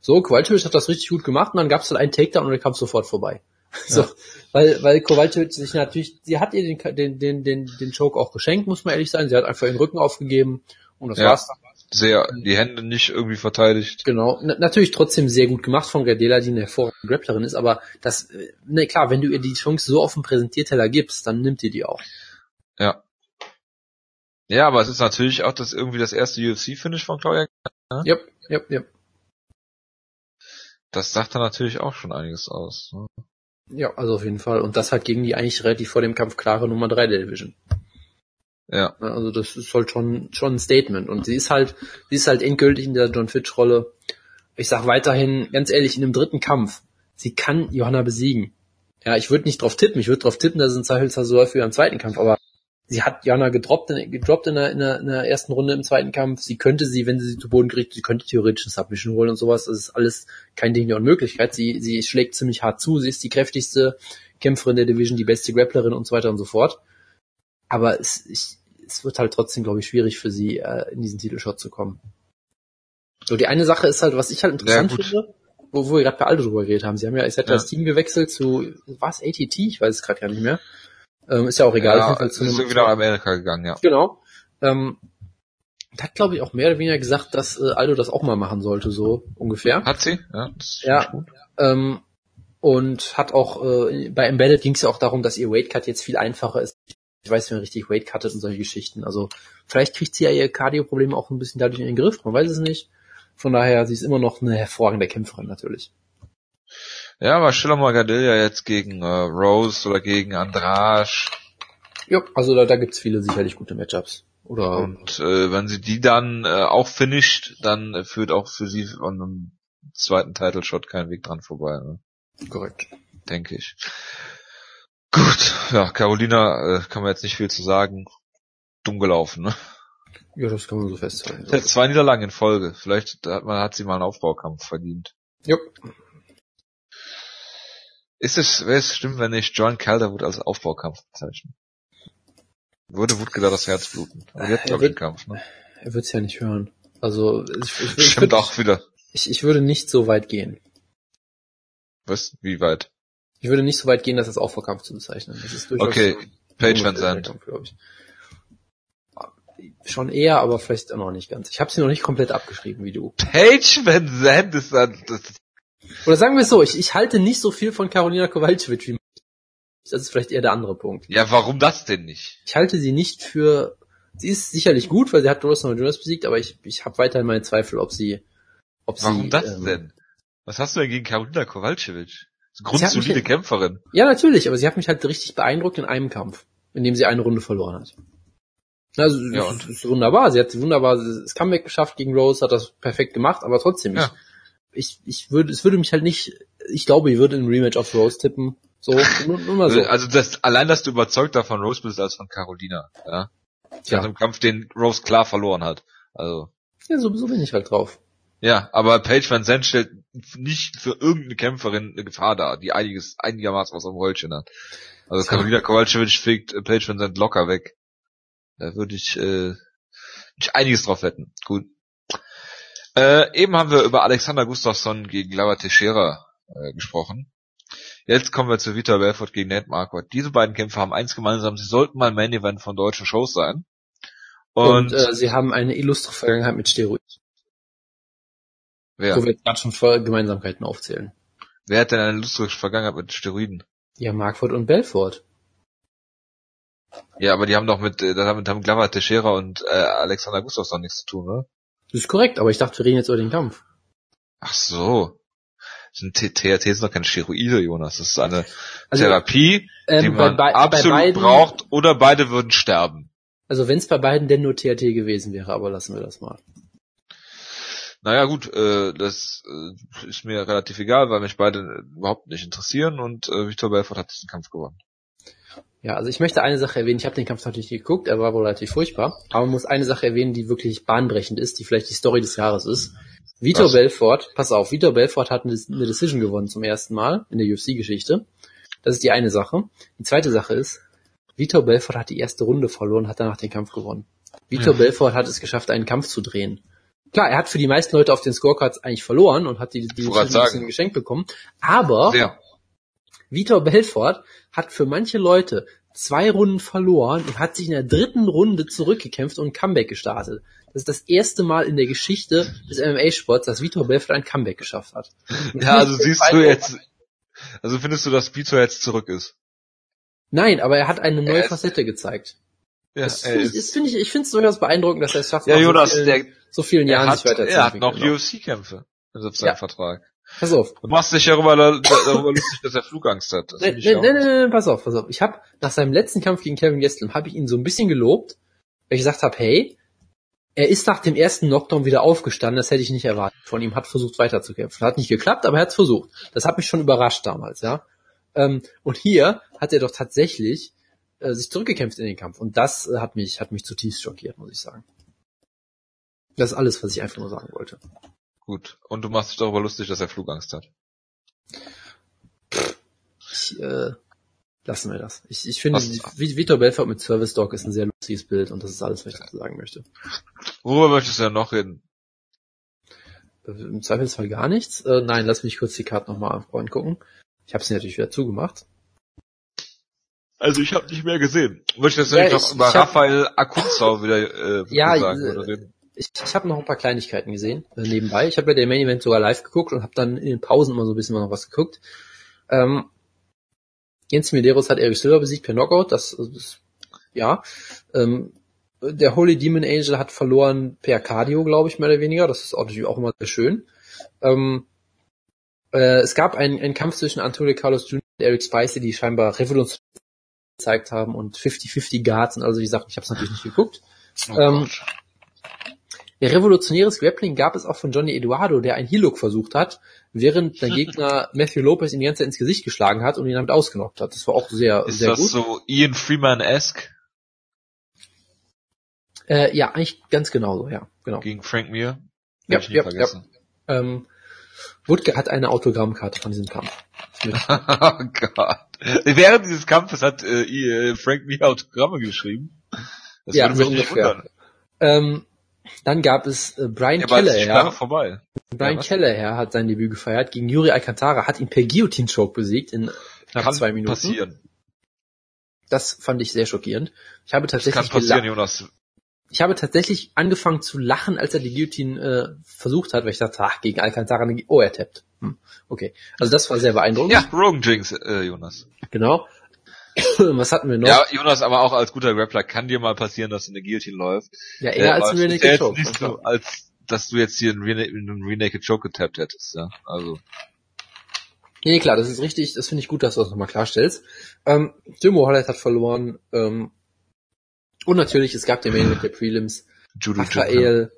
So, Kowalczyk hat das richtig gut gemacht und dann gab es halt einen Takedown und der kam sofort vorbei. So, weil, weil Kowalczyk sich natürlich, sie hat ihr den, den, den, den, den Choke auch geschenkt, muss man ehrlich sein. Sie hat einfach den Rücken aufgegeben und das ja. war's dann sehr die Hände nicht irgendwie verteidigt. Genau, N natürlich trotzdem sehr gut gemacht von Gardela, die eine hervorragende Grapplerin ist, aber das, ne klar, wenn du ihr die Chance so auf dem Präsentierteller gibst, dann nimmt ihr die auch. Ja. Ja, aber es ist natürlich auch das irgendwie das erste UFC-Finish von Claudia. Ne? Yep, yep, yep. Das sagt dann natürlich auch schon einiges aus. Ne? Ja, also auf jeden Fall. Und das hat gegen die eigentlich relativ vor dem Kampf klare Nummer 3 der Division. Ja. Also das ist halt schon, schon ein Statement. Und sie ist halt, sie ist halt endgültig in der John Fitch Rolle. Ich sag weiterhin, ganz ehrlich, in dem dritten Kampf, sie kann Johanna besiegen. Ja, ich würde nicht drauf tippen. Ich würde drauf tippen, dass es ein Zweifelsfall so läuft wie im zweiten Kampf. Aber sie hat Johanna gedroppt, in, gedroppt in, der, in, der, in der ersten Runde im zweiten Kampf. Sie könnte sie, wenn sie sie zu Boden kriegt, sie könnte theoretisch ein Submission holen und sowas. Das ist alles kein Ding der Unmöglichkeit. Sie, sie schlägt ziemlich hart zu. Sie ist die kräftigste Kämpferin der Division, die beste Grapplerin und so weiter und so fort. Aber es, ich, es wird halt trotzdem, glaube ich, schwierig für sie, äh, in diesen Titelshot zu kommen. So, die eine Sache ist halt, was ich halt interessant ja, finde, wo, wo wir gerade bei Aldo drüber geredet haben. Sie haben ja, ich hatte ja. das Team gewechselt zu, was, ATT? Ich weiß es gerade gar nicht mehr. Ähm, ist ja auch egal. Ja, ist irgendwie nach Amerika gegangen, ja. Genau. Ähm, hat, glaube ich, auch mehr oder weniger gesagt, dass äh, Aldo das auch mal machen sollte, so ungefähr. Hat sie? Ja. ja ähm, und hat auch, äh, bei Embedded ging es ja auch darum, dass ihr Weight Cut jetzt viel einfacher ist ich weiß, wie man richtig Weight cuttet und solche Geschichten. Also vielleicht kriegt sie ja ihr Cardio-Problem auch ein bisschen dadurch in den Griff, man weiß es nicht. Von daher, sie ist immer noch eine hervorragende Kämpferin natürlich. Ja, aber Schiller Morgadilla jetzt gegen äh, Rose oder gegen Andrasch. Ja, also da, da gibt's viele sicherlich gute Matchups. Oder und äh, wenn sie die dann äh, auch finisht, dann führt auch für sie von einem zweiten Title Shot kein Weg dran vorbei. Ne? Korrekt. Denke ich. Gut, ja, Carolina äh, kann man jetzt nicht viel zu sagen. Dumm gelaufen, ne? Ja, das kann man so festhalten. Zwei Niederlagen in Folge. Vielleicht hat, man, hat sie mal einen Aufbaukampf verdient. Jupp. Ist es, wäre es stimmt, wenn ich John Calderwood als Aufbaukampf bezeichne? Würde Wutke da das Herz bluten? Aber jetzt glaube ich Kampf, ne? Er wird's ja nicht hören. Also, ich, ich, ich Stimmt auch wieder. Ich, ich würde nicht so weit gehen. Was? Wie weit? Ich würde nicht so weit gehen, das als Aufbaukampf zu bezeichnen. Das ist durchaus okay, Page Van Zandt. Schon eher, aber vielleicht auch noch nicht ganz. Ich habe sie noch nicht komplett abgeschrieben wie du. Page Van Zandt ist dann... Das Oder sagen wir es so, ich, ich halte nicht so viel von Karolina Kowalczyk wie das ist vielleicht eher der andere Punkt. Ja, warum das denn nicht? Ich halte sie nicht für. Sie ist sicherlich gut, weil sie hat Rosen Jonas besiegt, aber ich, ich habe weiterhin meine Zweifel, ob sie. Ob warum sie, das ähm, denn? Was hast du denn gegen Karolina Kowalczyk? Grundsolide mich, Kämpferin. Ja, natürlich, aber sie hat mich halt richtig beeindruckt in einem Kampf, in dem sie eine Runde verloren hat. Also, ja, das ist wunderbar. Sie hat wunderbar das Comeback geschafft gegen Rose, hat das perfekt gemacht, aber trotzdem, ja. ich, ich, ich würde, es würde mich halt nicht, ich glaube, ich würde in Rematch auf Rose tippen. So, nur, nur mal so. Also das, allein, dass du überzeugter von Rose bist als von Carolina, ja. Sie ja. hat im Kampf, den Rose klar verloren hat. Also. Ja, sowieso bin ich halt drauf. Ja, aber Paige Van Zandt stellt nicht für irgendeine Kämpferin eine Gefahr dar, die einiges, einigermaßen was am Rollchen hat. Also Karolina Kowalczyk fegt äh, Paige Van Zandt locker weg. Da würde ich, äh, ich einiges drauf wetten. Gut. Äh, eben haben wir über Alexander Gustafsson gegen Lava Teixeira äh, gesprochen. Jetzt kommen wir zu Vitor Belfort gegen Ned Marquardt. Diese beiden Kämpfer haben eins gemeinsam, sie sollten mal Main Event von deutschen Shows sein. Und, Und äh, sie haben eine illustre Vergangenheit mit Steroiden. Wer? Wo wir gerade schon voll Gemeinsamkeiten aufzählen. Wer hat denn eine lustige Vergangenheit mit Steroiden? Ja, Markford und Belfort. Ja, aber die haben doch mit, äh, damit haben Glover Teixeira und äh, Alexander Gustafsson nichts zu tun, ne? Das ist korrekt, aber ich dachte, wir reden jetzt über den Kampf. Ach so. THT sind doch keine Steroide, Jonas. Das ist eine Also, Therapie, ähm, die bei man bei- bei absolut beiden- braucht, oder beide würden sterben. Also wenn es bei beiden denn nur THT gewesen wäre, aber lassen wir das mal. Naja gut, äh, das äh, ist mir relativ egal, weil mich beide überhaupt nicht interessieren und äh, Victor Belfort hat diesen Kampf gewonnen. Ja, also ich möchte eine Sache erwähnen. Ich habe den Kampf natürlich nicht geguckt, er war wohl relativ furchtbar. Aber man muss eine Sache erwähnen, die wirklich bahnbrechend ist, die vielleicht die Story des Jahres ist. Vitor Was? Belfort, pass auf, Vitor Belfort hat eine, eine Decision gewonnen zum ersten Mal in der UFC-Geschichte. Das ist die eine Sache. Die zweite Sache ist, Vitor Belfort hat die erste Runde verloren, hat danach den Kampf gewonnen. Vitor Ja. Belfort hat es geschafft, einen Kampf zu drehen. Klar, er hat für die meisten Leute auf den Scorecards eigentlich verloren und hat die, die Decision ein bisschen geschenkt bekommen. Aber Sehr. Vitor Belfort hat für manche Leute zwei Runden verloren und hat sich in der dritten Runde zurückgekämpft und ein Comeback gestartet. Das ist das erste Mal in der Geschichte des MMA-Sports, dass Vitor Belfort ein Comeback geschafft hat. Ja, also siehst du jetzt, also findest du, dass Vitor jetzt zurück ist? Nein, aber er hat eine neue Er ist- Facette gezeigt. Ja, Das finde ich, ist- das finde ich, ich finde es durchaus beeindruckend, dass er es schafft, ja nach Jonas, so vielen, der, so vielen er, Jahren hat, sich er hat weiterzuentwickeln. noch Genau. UFC-Kämpfe in seinem Ja. Vertrag. Pass auf. Du machst dich darüber, darüber lustig, dass er Flugangst hat. Auch nee, nicht. nee, nee, pass auf, pass auf. Ich habe nach seinem letzten Kampf gegen Kevin Gastelum habe ich ihn so ein bisschen gelobt, weil ich gesagt habe, hey, er ist nach dem ersten Knockdown wieder aufgestanden, das hätte ich nicht erwartet. Von ihm hat versucht weiterzukämpfen. Hat nicht geklappt, aber er hat es versucht. Das hat mich schon überrascht damals, ja. Ähm, und hier hat er doch tatsächlich äh, sich zurückgekämpft in den Kampf. Und das äh, hat mich, hat mich zutiefst schockiert, muss ich sagen. Das ist alles, was ich einfach nur sagen wollte. Gut. Und du machst dich darüber lustig, dass er Flugangst hat. Ich, äh, lassen wir das. Ich, ich finde, Was- Vi- Vitor Belfort mit Service Dog ist ein sehr lustiges Bild und das ist alles, was ich dazu sagen möchte. Worüber möchtest du denn noch reden? Äh, Im Zweifelsfall gar nichts. Äh, nein, lass mich kurz die Karte nochmal angucken. Ich habe sie natürlich wieder zugemacht. Also ich habe nicht mehr gesehen. Möchtest du Ja, nicht ich- noch über Raphael Akunzau wieder äh, Ja, sagen äh, oder reden? Ich, ich habe noch ein paar Kleinigkeiten gesehen äh, nebenbei. Ich habe ja den Main Event sogar live geguckt und habe dann in den Pausen immer so ein bisschen noch was geguckt. Ähm, Jens Medeiros hat Eric Silver besiegt per Knockout. Das, ist ja. Ähm, der Holy Demon Angel hat verloren per Cardio, glaube ich, mehr oder weniger. Das ist auch natürlich auch immer sehr schön. Ähm, äh, es gab einen, einen Kampf zwischen Antonio Carlos Jr. und Eric Spicy, die scheinbar Revolution gezeigt haben und 50-50 Guards und also die Sachen. Ich habe es natürlich nicht geguckt. Oh ähm, Gott. Ja, revolutionäres Grappling gab es auch von Johnny Eduardo, der einen Heel-Look versucht hat, während der Gegner Matthew Lopez ihm die ganze Zeit ins Gesicht geschlagen hat und ihn damit ausgenockt hat. Das war auch sehr, Ist sehr das gut. so Ian Freeman-esque Äh, ja, eigentlich ganz genau so, ja, genau. gegen Frank Mir? Ja, ich ja, vergessen. Ähm, Woodke hat eine Autogrammkarte von diesem Kampf. oh Gott. Während dieses Kampfes hat äh, äh, Frank Mir Autogramme geschrieben. Das Ja, würde so mich nicht ungefähr. wundern. Ähm, dann gab es äh, Brian Ja, Kelleher. Vorbei. Brian Ja? Kelleher hat sein Debüt gefeiert gegen Yuri Alcantara, hat ihn per Guillotine-Choke besiegt in knapp Kann zwei Minuten. passieren. Das fand ich sehr schockierend. Ich habe Das kann tatsächlich passieren, Jonas. ich habe tatsächlich angefangen zu lachen, als er die Guillotine äh, versucht hat, weil ich dachte, ach, gegen Alcantara, oh, er tappt. Hm, okay. Also das war sehr beeindruckend. Ja, Rogan Jinx, äh, Jonas. Genau. Was hatten wir noch? Ja, Jonas, aber auch als guter Grappler kann dir mal passieren, dass eine Guillotine läuft. ja eher als aber ein Rear Naked Choke. nicht so, als dass du jetzt hier einen Rear einen Rear Naked Choke getappt hättest, ja. Also. Nee, klar, das ist richtig. Das finde ich gut, dass du das nochmal klarstellst. Ähm, Timo Hollett hat verloren. Ähm, und natürlich, es gab den Main mit der Prelims. Judo Rafael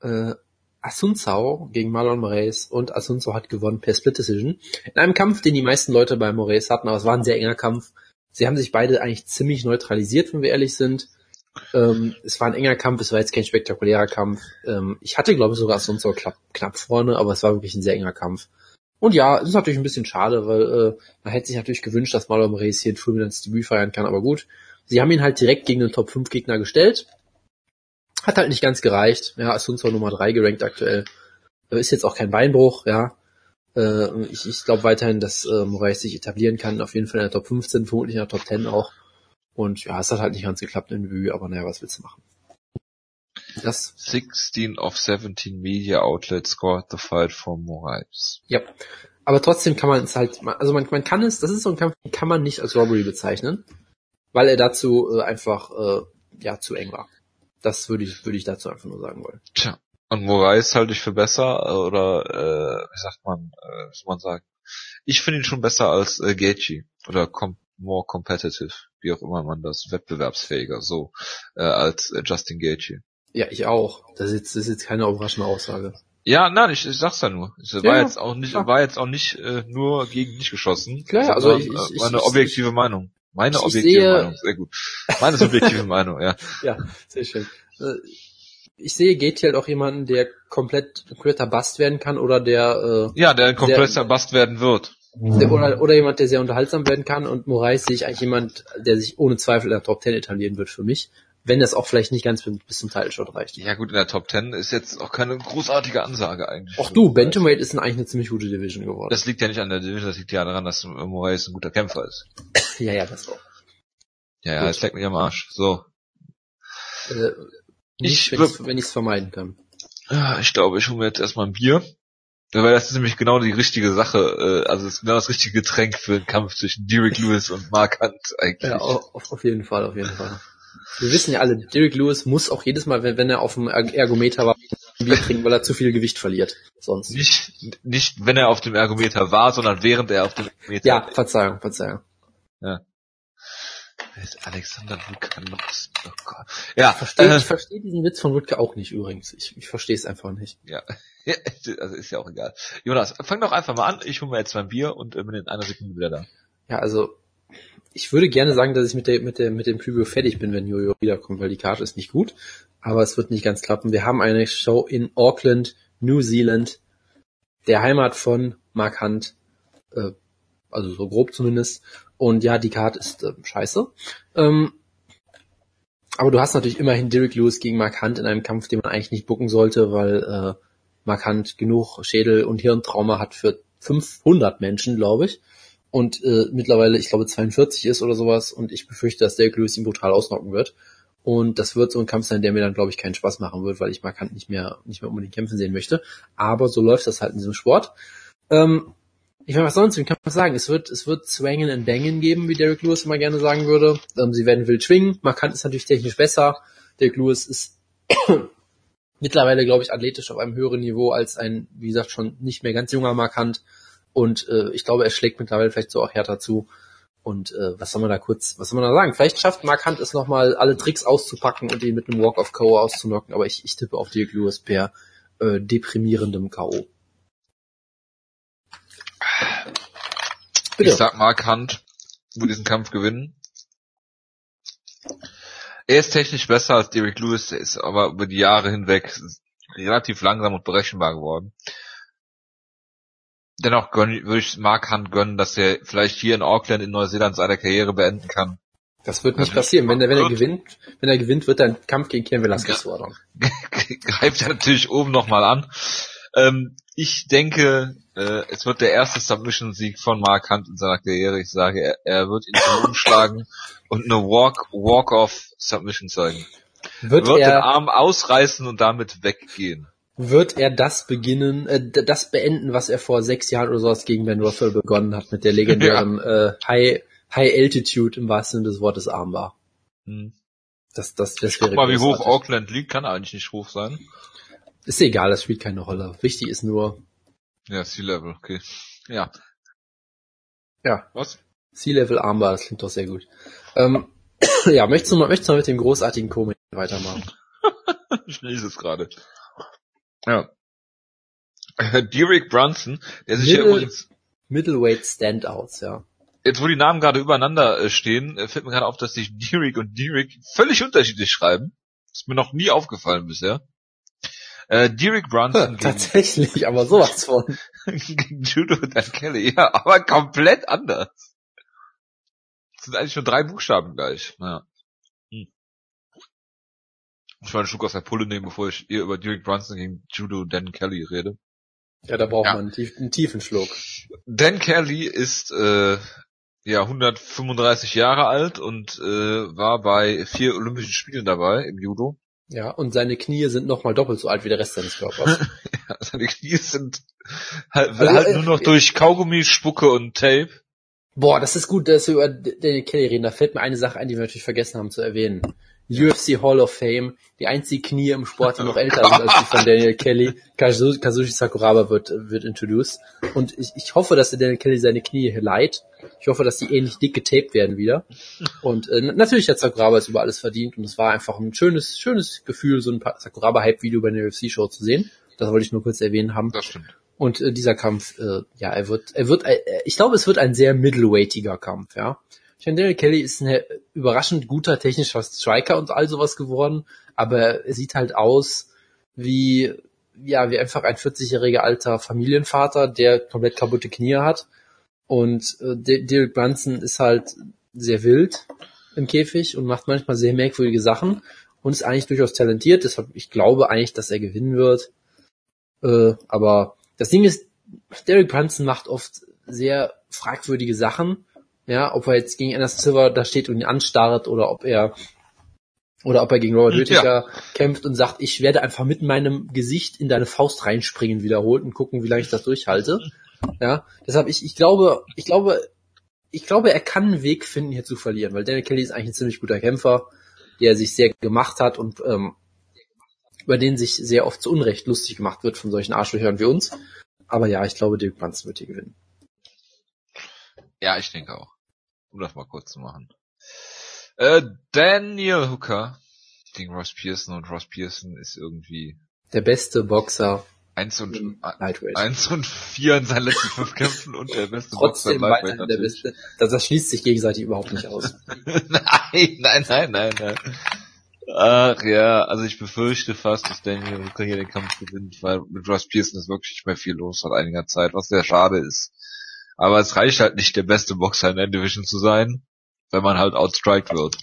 äh, Asunzao gegen Marlon Moraes und Asunzao hat gewonnen per Split Decision. In einem Kampf, den die meisten Leute bei Moraes hatten, aber es war ein sehr enger Kampf. Sie haben sich beide eigentlich ziemlich neutralisiert, wenn wir ehrlich sind. Ähm, es war ein enger Kampf, es war jetzt kein spektakulärer Kampf. Ähm, ich hatte, glaube ich, sogar Asunzao knapp, knapp vorne, aber es war wirklich ein sehr enger Kampf. Und ja, es ist natürlich ein bisschen schade, weil äh, man hätte sich natürlich gewünscht, dass Marlon Moraes hier ein Fulminants Debüt feiern kann, aber gut. Sie haben ihn halt direkt gegen den Top 5 Gegner gestellt. Hat halt nicht ganz gereicht. Ja, Asunzao Nummer 3 gerankt aktuell. Ist jetzt auch kein Beinbruch, ja. Äh, Ich, ich glaube weiterhin, dass äh, Moraes sich etablieren kann, auf jeden Fall in der Top 15, vermutlich in der Top 10 auch. Und ja, es hat halt nicht ganz geklappt im Debüt, aber naja, was willst du machen? Das, 16 of 17 media outlets scored the fight for Moraes. ja. Aber trotzdem kann man es halt, also man, man kann es, das ist so ein Kampf, den kann man nicht als Robbery bezeichnen, weil er dazu äh, einfach äh, ja zu eng war. Das würde ich, würde ich dazu einfach nur sagen wollen. Tja. Und Moraes halte ich für besser, äh, oder äh, wie sagt man, äh, soll man sagen? Ich finde ihn schon besser als äh, Gaethje oder com more competitive, wie auch immer man das, wettbewerbsfähiger, so, äh, als äh, Justin Gaethje. Ja, ich auch. Das ist jetzt, das ist jetzt keine überraschende Aussage. Ja, nein, ich, ich sag's ja nur. Es Ja, war ja, jetzt auch nicht, klar. war jetzt auch nicht äh, nur gegen dich geschossen. Klar, also ich- ich- äh, meine ich- objektive Meinung. Meine ich objektive sehe- Meinung, sehr gut. Meine subjektive Meinung, ja. Ja, sehr schön. Äh, Ich sehe halt auch jemanden, der komplett kompletter Bast werden kann oder der, Ja, der ein kompletter Bast werden wird. äh, der oder, oder jemand, der sehr unterhaltsam werden kann und Moraes sehe ich eigentlich jemand, der sich ohne Zweifel in der Top 10 etablieren wird für mich, wenn das auch vielleicht nicht ganz bis zum Title Shot reicht. Ja gut, in der Top 10 ist jetzt auch keine großartige Ansage eigentlich. Auch du, Bantamweight ist eigentlich eine ziemlich gute Division geworden. Das liegt ja nicht an der Division, das liegt ja daran, dass Moraes ein guter Kämpfer ist. ja, ja, das auch. Ja, ja, es leckt mich am Arsch. So. Äh, nicht, Ich wenn ich es vermeiden kann. Ja, Ich glaube, ich hole mir jetzt erstmal ein Bier. Weil das ist nämlich genau die richtige Sache, äh, also es ist genau das richtige Getränk für einen Kampf zwischen Derek Lewis und Mark Hunt eigentlich. Ja, auf, auf- jeden Fall, auf jeden Fall. Wir wissen ja alle, Derek Lewis muss auch jedes Mal, wenn, wenn er auf dem Er- Ergometer war, ein Bier trinken, weil er zu viel Gewicht verliert. Sonst. Nicht, nicht wenn er auf dem Ergometer war, sondern während er auf dem Ergometer Ja, Verzeihung, Verzeihung. Alexander Lukanovs. Oh Gott. Ja, Versteh, äh, ich verstehe diesen Witz von Wutke auch nicht übrigens. Ich, ich verstehe es einfach nicht. ja. Ja, also ist ja auch egal. Jonas, fang doch einfach mal an. Ich hole mir jetzt mein Bier und äh, bin in einer Sekunde wieder da. Ja, also ich würde gerne sagen, dass ich mit der mit der mit dem Preview fertig bin, wenn Jojo wiederkommt, weil die Karte ist nicht gut, aber es wird nicht ganz klappen. Wir haben eine Show in Auckland, New Zealand, der Heimat von Mark Hunt, äh, also so grob zumindest. Und ja, die Karte ist äh, scheiße. Ähm, aber du hast natürlich immerhin Derek Lewis gegen Mark Hunt in einem Kampf, den man eigentlich nicht bucken sollte, weil äh, Mark Hunt genug Schädel- und Hirntrauma hat für 500 Menschen, glaube ich. Und äh, mittlerweile, ich glaube, 42 ist oder sowas. Und ich befürchte, dass Derek Lewis ihn brutal ausnocken wird. Und das wird so ein Kampf sein, der mir dann, glaube ich, keinen Spaß machen wird, weil ich Mark Hunt nicht mehr, nicht mehr unbedingt kämpfen sehen möchte. Aber so läuft das halt in diesem Sport. Ähm, ich meine, was sonst, wie kann man sagen? Es wird, es wird Swangen and Bangen geben, wie Derek Lewis immer gerne sagen würde. Ähm, sie werden wild schwingen. Mark Hunt ist natürlich technisch besser. Derek Lewis ist mittlerweile, glaube ich, athletisch auf einem höheren Niveau als ein, wie gesagt, schon nicht mehr ganz junger Mark Hunt. Und äh, ich glaube, er schlägt mittlerweile vielleicht so auch härter zu. Und äh, was soll man da kurz, was soll man da sagen? Vielleicht schafft Mark Hunt es nochmal, alle Tricks auszupacken und ihn mit einem Walk of K.O. auszunocken. Aber ich, ich tippe auf Dirk Lewis per äh, deprimierendem K.O. Bitte. Ich sag Mark Hunt wird diesen Kampf gewinnen. Er ist technisch besser als Derek Lewis, der ist aber über die Jahre hinweg relativ langsam und berechenbar geworden. Dennoch gönn, würde ich Mark Hunt gönnen, dass er vielleicht hier in Auckland in Neuseeland seine Karriere beenden kann. Das wird nicht Also, passieren. Wenn er, wenn er gewinnt, wenn er gewinnt, wird er einen Kampf gegen Ken Velasquez fordern. Greift er natürlich oben nochmal an. Ähm, ich denke, äh, es wird der erste Submission-Sieg von Mark Hunt in seiner Karriere. Ich sage, er, er wird ihn zum umschlagen und eine Walk, Walk-off-Submission zeigen. Wird wird den er, Arm ausreißen und damit weggehen. wird er das beginnen, äh, das beenden, was er vor sechs Jahren oder sowas gegen Ben Rothwell begonnen hat, mit der legendären äh, High, High Altitude im wahrsten Sinne des Wortes Armbar. Hm. Das, das, das Guck wäre mal, wie hoch. Auckland liegt, kann eigentlich nicht hoch sein. Ist egal, das spielt keine Rolle. Wichtig ist nur, Ja, Sea-Level, okay. Ja. ja, Was? Sea-Level Armbar, das klingt doch sehr gut. Ähm, ja, möchtest du mal, möchtest du mal mit dem großartigen Komik weitermachen? Schnell ist es gerade. Ja. Äh, Derek Brunson, der sich ja Middle- übrigens Middleweight Standouts, ja. jetzt wo die Namen gerade übereinander äh, stehen, äh, fällt mir gerade auf, dass sich Derek und Derek völlig unterschiedlich schreiben. Ist mir noch nie aufgefallen bisher. Äh, Derek Brunson Tatsächlich, aber sowas von. gegen Judo Dan Kelly. Ja, aber komplett anders. Das sind eigentlich nur drei Buchstaben gleich. Ja. Hm. Ich will einen Schluck aus der Pulle nehmen, bevor ich hier über Derek Brunson gegen Judo Dan Kelly rede. Ja, da braucht Ja. man einen, tief, einen tiefen Schluck. Dan Kelly ist äh, ja 135 Jahre alt und äh, war bei vier Olympischen Spielen dabei im Judo. Ja, und seine Knie sind nochmal doppelt so alt wie der Rest seines Körpers. Seine Knie sind halt, also, halt nur noch äh, durch Kaugummi, Spucke und Tape. Boah, das ist gut, dass wir über Daniel Kelly reden. Da fällt mir eine Sache ein, die wir natürlich vergessen haben zu erwähnen. UFC Hall of Fame, die einzige Knie im Sport, die noch älter sind als die von Daniel Kelly. Kazushi Sakuraba wird, wird introduced. Und ich, ich hoffe, dass der Daniel Kelly seine Knie leiht. Ich hoffe, dass die ähnlich dick getaped werden wieder. Und äh, natürlich hat Sakuraba es über alles verdient und es war einfach ein schönes, schönes Gefühl, so ein Sakuraba-Hype-Video bei der UFC-Show zu sehen. Das wollte ich nur kurz erwähnen haben. Das stimmt. Und äh, dieser Kampf, äh, ja, er wird, er wird, äh, ich glaube, es wird ein sehr middleweightiger Kampf, ja. Daniel Kelly ist ein überraschend guter technischer Striker und all sowas geworden, aber er sieht halt aus wie, ja, wie einfach ein 40-jähriger alter Familienvater, der komplett kaputte Knie hat. Und äh, Derek Brunson ist halt sehr wild im Käfig und macht manchmal sehr merkwürdige Sachen und ist eigentlich durchaus talentiert. Deshalb, ich glaube eigentlich, dass er gewinnen wird. Äh, aber das Ding ist, Derek Brunson macht oft sehr fragwürdige Sachen ja, ob er jetzt gegen Anderson Silver da steht und ihn anstarrt oder ob er oder ob er gegen Robert Whittaker ja. kämpft und sagt, ich werde einfach mit meinem Gesicht in deine Faust reinspringen wiederholt und gucken, wie lange ich das durchhalte. Ja, deshalb ich, ich glaube, ich glaube, ich glaube, er kann einen Weg finden, hier zu verlieren, weil Daniel Kelly ist eigentlich ein ziemlich guter Kämpfer, der sich sehr gemacht hat und ähm, über den sich sehr oft zu Unrecht lustig gemacht wird von solchen Arschlöchern wie uns. Aber ja, ich glaube, Dirk Brunson wird hier gewinnen. Ja, ich denke auch um das mal kurz zu machen. Äh, Daniel Hooker gegen Ross Pearson und Ross Pearson ist irgendwie der beste Boxer. Eins und, eins und vier in seinen letzten fünf Kämpfen und der beste Trotzdem Boxer Lightweight der beste. Das, das schließt sich gegenseitig überhaupt nicht aus. nein, nein, nein, nein, nein. Ach ja, also ich befürchte fast, dass Daniel Hooker hier den Kampf gewinnt, weil mit Ross Pearson ist wirklich nicht mehr viel los seit einiger Zeit, was sehr schade ist. Aber es reicht halt nicht, der beste Boxer in der Division zu sein, wenn man halt outstriked wird.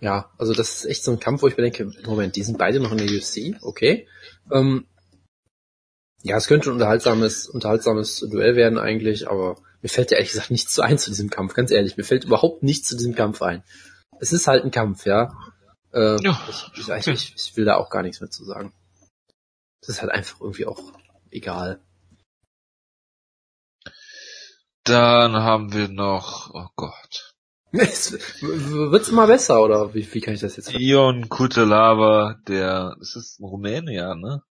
Ja, also das ist echt so ein Kampf, wo ich mir denke, Moment, die sind beide noch in der UFC, okay. Ähm, ja, es könnte ein unterhaltsames, unterhaltsames Duell werden eigentlich, aber mir fällt ja ehrlich gesagt nichts zu ein zu diesem Kampf, ganz ehrlich, mir fällt überhaupt nichts zu diesem Kampf ein. Es ist halt ein Kampf, ja. Äh, ja. Ich, ich, ich, ich will da auch gar nichts mehr zu sagen. Es ist halt einfach irgendwie auch egal. Dann haben wir noch, oh Gott. Wird's immer besser, oder wie, wie kann ich das jetzt sagen? Ion Kutelava, der, das ist Rumäne, ja, ne?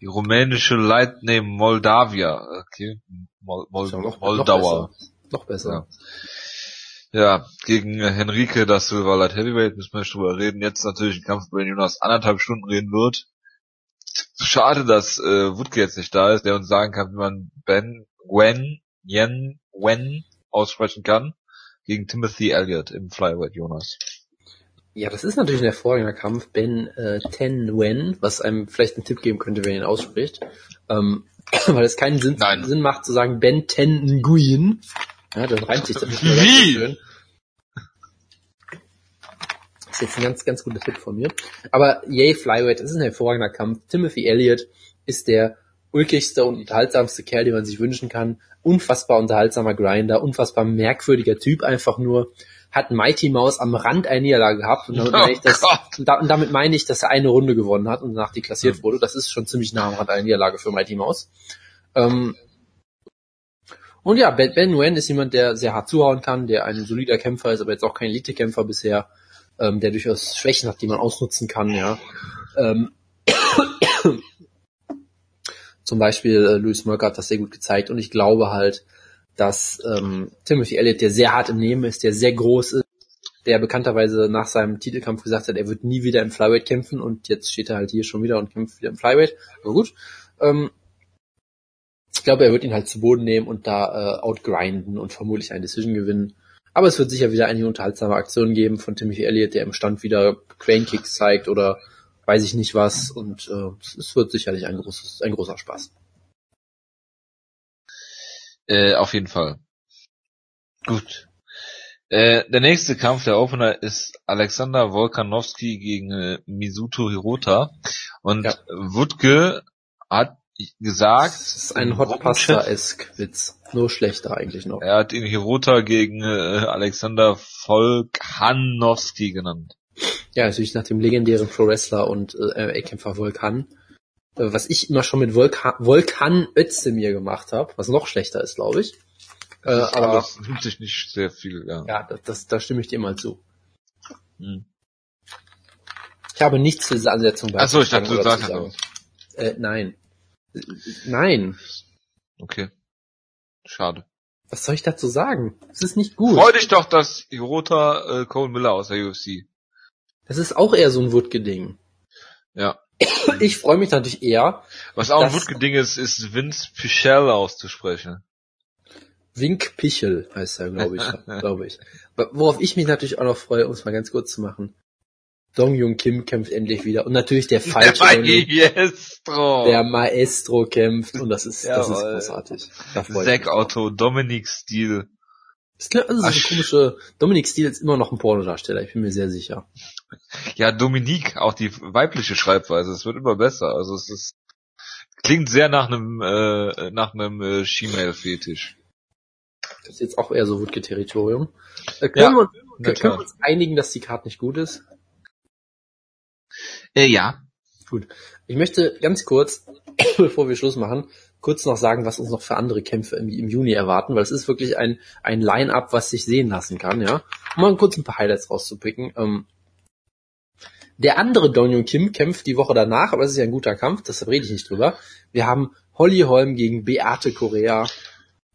Die rumänische Leitname Moldavia, okay, Mol, Mol, noch, Moldauer. Noch besser. Noch besser. Ja. ja. gegen Henrique das Silver Light Heavyweight müssen wir nicht drüber reden. Jetzt natürlich ein Kampf, über den Jonas anderthalb Stunden reden wird. Schade, dass äh, Wutke jetzt nicht da ist, der uns sagen kann, wie man Ben Gwen Yen Wen aussprechen kann, gegen Timothy Elliott im Flyweight Jonas. Ja, das ist natürlich ein hervorragender Kampf. Ben äh, Ten Wen, was einem vielleicht einen Tipp geben könnte, wenn er ihn ausspricht. Ähm, weil es keinen Sinn, Sinn, macht zu sagen Ben Ten Nguyen. Ja, dann reimt sich das nicht mehr Wie? schön. Das ist jetzt ein ganz, ganz guter Tipp von mir. Aber yay, Flyweight, das ist ein hervorragender Kampf. Timothy Elliott ist der ulkigste und unterhaltsamste Kerl, den man sich wünschen kann. Unfassbar unterhaltsamer Grinder, unfassbar merkwürdiger Typ einfach nur. Hat Mighty Mouse am Rand eine Niederlage gehabt und damit, oh meine ich, dass, und damit meine ich, dass er eine Runde gewonnen hat und danach deklassiert wurde. Das ist schon ziemlich nah am Rand einer Niederlage für Mighty Mouse. Ähm, und ja, Ben, ben Nguyen ist jemand, der sehr hart zuhauen kann, der ein solider Kämpfer ist, aber jetzt auch kein Elite-Kämpfer bisher, ähm, der durchaus Schwächen hat, die man ausnutzen kann, ja. Ähm, zum Beispiel äh, Louis Merck hat das sehr gut gezeigt und ich glaube halt, dass ähm, Timothy Elliott, der sehr hart im Nehmen ist, der sehr groß ist, der bekannterweise nach seinem Titelkampf gesagt hat, er wird nie wieder im Flyweight kämpfen und jetzt steht er halt hier schon wieder und kämpft wieder im Flyweight. Aber gut. Ähm, ich glaube, er wird ihn halt zu Boden nehmen und da äh, outgrinden und vermutlich eine Decision gewinnen. Aber es wird sicher wieder einige unterhaltsame Aktionen geben von Timothy Elliott, der im Stand wieder Crane Kicks zeigt oder weiß ich nicht was und äh, es wird sicherlich ein großes, ein großer Spaß. Äh, auf jeden Fall. Gut. Äh, der nächste Kampf, der Opener, ist Alexander Volkanowski gegen äh, Misuto Hirota. Und ja. Wutke hat gesagt... Das ist ein Hot Pasta-esque Witz. Nur schlechter eigentlich noch. Er hat ihn Hirota gegen äh, Alexander Volkanowski genannt. Ja, natürlich nach dem legendären Pro Wrestler und äh, kämpfer Volkan. Äh, was ich immer schon mit Volkan, Volkan Özdemir gemacht habe, was noch schlechter ist, glaube ich. Äh, aber das nimmt sich nicht sehr viel, ja. Ja, das, das, da stimme ich dir mal zu. Hm. Ich habe nichts für diese Ansetzung bei. Achso, ich dachte, du sagst äh, Nein. Nein. Okay. Schade. Was soll ich dazu sagen? Es ist nicht gut. Freu dich doch, dass Hirota äh, Cole Miller aus der UFC. Das ist auch eher so ein Wutke-Ding. Ja. Ich freue mich natürlich eher. Was auch ein Wutke-Ding ist, ist Vince Pichel auszusprechen. Wink Pichel heißt er, glaube ich, glaube ich. Worauf ich mich natürlich auch noch freue, um es mal ganz kurz zu machen. Dong Jung Kim kämpft endlich wieder und natürlich der falsche der Maestro. Der Maestro kämpft und das ist das ist großartig. Zack Otto, Das ist also so eine komische Dominic Steele ist immer noch ein Pornodarsteller, ich bin mir sehr sicher. Ja, Dominique, auch die weibliche Schreibweise, es wird immer besser. Also es ist klingt sehr nach einem äh, nach einem äh, She-Mail-Fetisch. Das ist jetzt auch eher so Wutke-Territorium. Äh, können, ja, wir, können wir uns einigen, dass die Karte nicht gut ist? Äh, ja. Gut. Ich möchte ganz kurz, bevor wir Schluss machen, kurz noch sagen, was uns noch für andere Kämpfe im, im Juni erwarten, weil es ist wirklich ein, ein Line-Up, was sich sehen lassen kann, ja. Um mal kurz ein paar Highlights rauszupicken. Ähm, der andere Donjon Kim kämpft die Woche danach, aber es ist ja ein guter Kampf, deshalb rede ich nicht drüber. Wir haben Holly Holm gegen Beate Korea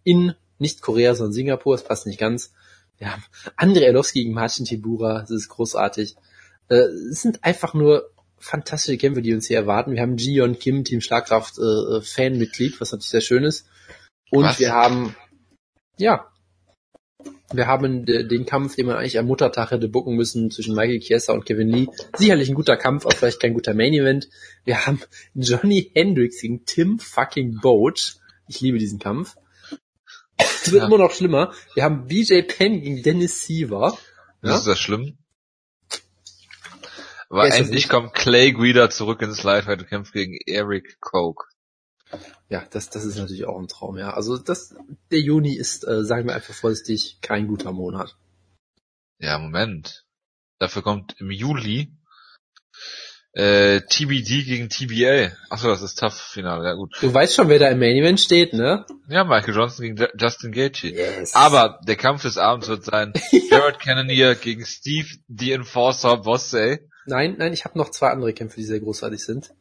in nicht Korea, sondern Singapur, es passt nicht ganz. Wir haben Andrei Erlowski gegen Marcin Tibura, das ist großartig. Äh, es sind einfach nur fantastische Kämpfe, die uns hier erwarten. Wir haben Jion Kim, Team Schlagkraft, äh, äh, Fanmitglied, was natürlich sehr schön ist. Und was? wir haben, ja, wir haben den Kampf, den man eigentlich am Muttertag hätte bucken müssen zwischen Michael Chiesa und Kevin Lee. Sicherlich ein guter Kampf, aber vielleicht kein guter Main Event. Wir haben Johnny Hendricks gegen Tim fucking Boat. Ich liebe diesen Kampf. Es wird ja. immer noch schlimmer. Wir haben BJ Penn gegen Dennis Siever. Ja? Ist das schlimm? Aber ja, endlich kommt Clay Guida zurück ins Lightweight und kämpft gegen Eric Koch. Ja, das, das ist natürlich auch ein Traum, ja. Also das, der Juni ist, äh, sagen wir einfach vorsichtig, kein guter Monat. Ja, Moment. Dafür kommt im Juli äh, TBD gegen TBA. Achso, das ist Tough-Finale, ja gut. Du weißt schon, wer da im Main Event steht, ne? Ja, Michael Johnson gegen Justin Gaethje. Yes. Aber der Kampf des Abends wird sein Jared Cannonier gegen Steve the Enforcer Bossey. Nein, nein, ich habe noch zwei andere Kämpfe, die sehr großartig sind.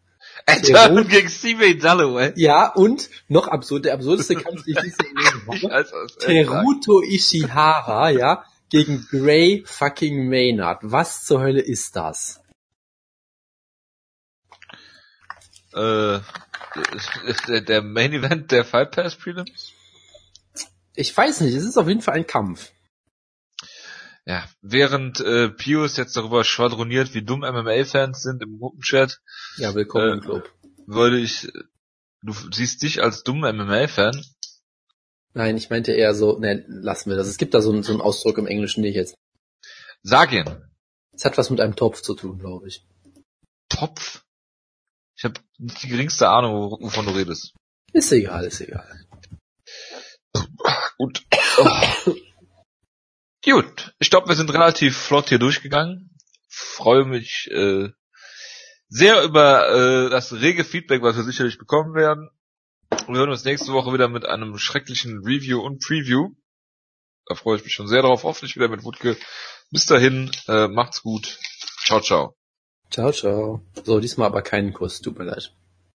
Adam gegen Steve Dalloway. Ja, und noch absurd, der absurdeste Kampf, den ich diese Woche. Teruto Ishihara, ja, gegen Gray fucking Maynard. Was zur Hölle ist das? Äh, ist der, der Main Event der Fight Pass Prelims? Ich weiß nicht, es ist auf jeden Fall ein Kampf. Ja, während äh, Pius jetzt darüber schwadroniert, wie dumm MMA-Fans sind im Gruppenchat. Ja, willkommen äh, im Club. Würde ich, du siehst dich als dummen MMA-Fan? Nein, ich meinte eher so, ne, lassen wir das. Es gibt da so, so einen Ausdruck im Englischen, den ich jetzt. Sag ihn. Es hat was mit einem Topf zu tun, glaube ich. Topf? Ich habe nicht die geringste Ahnung, wovon du redest. Ist egal, ist egal. Gut. Oh. Gut, ich glaube, wir sind relativ flott hier durchgegangen. Freue mich äh, sehr über äh, das rege Feedback, was wir sicherlich bekommen werden. Wir hören uns nächste Woche wieder mit einem schrecklichen Review und Preview. Da freue ich mich schon sehr drauf. Hoffentlich wieder mit Wutke. Bis dahin, äh, macht's gut. Ciao, ciao. Ciao, ciao. So, diesmal aber keinen Kuss, tut mir leid.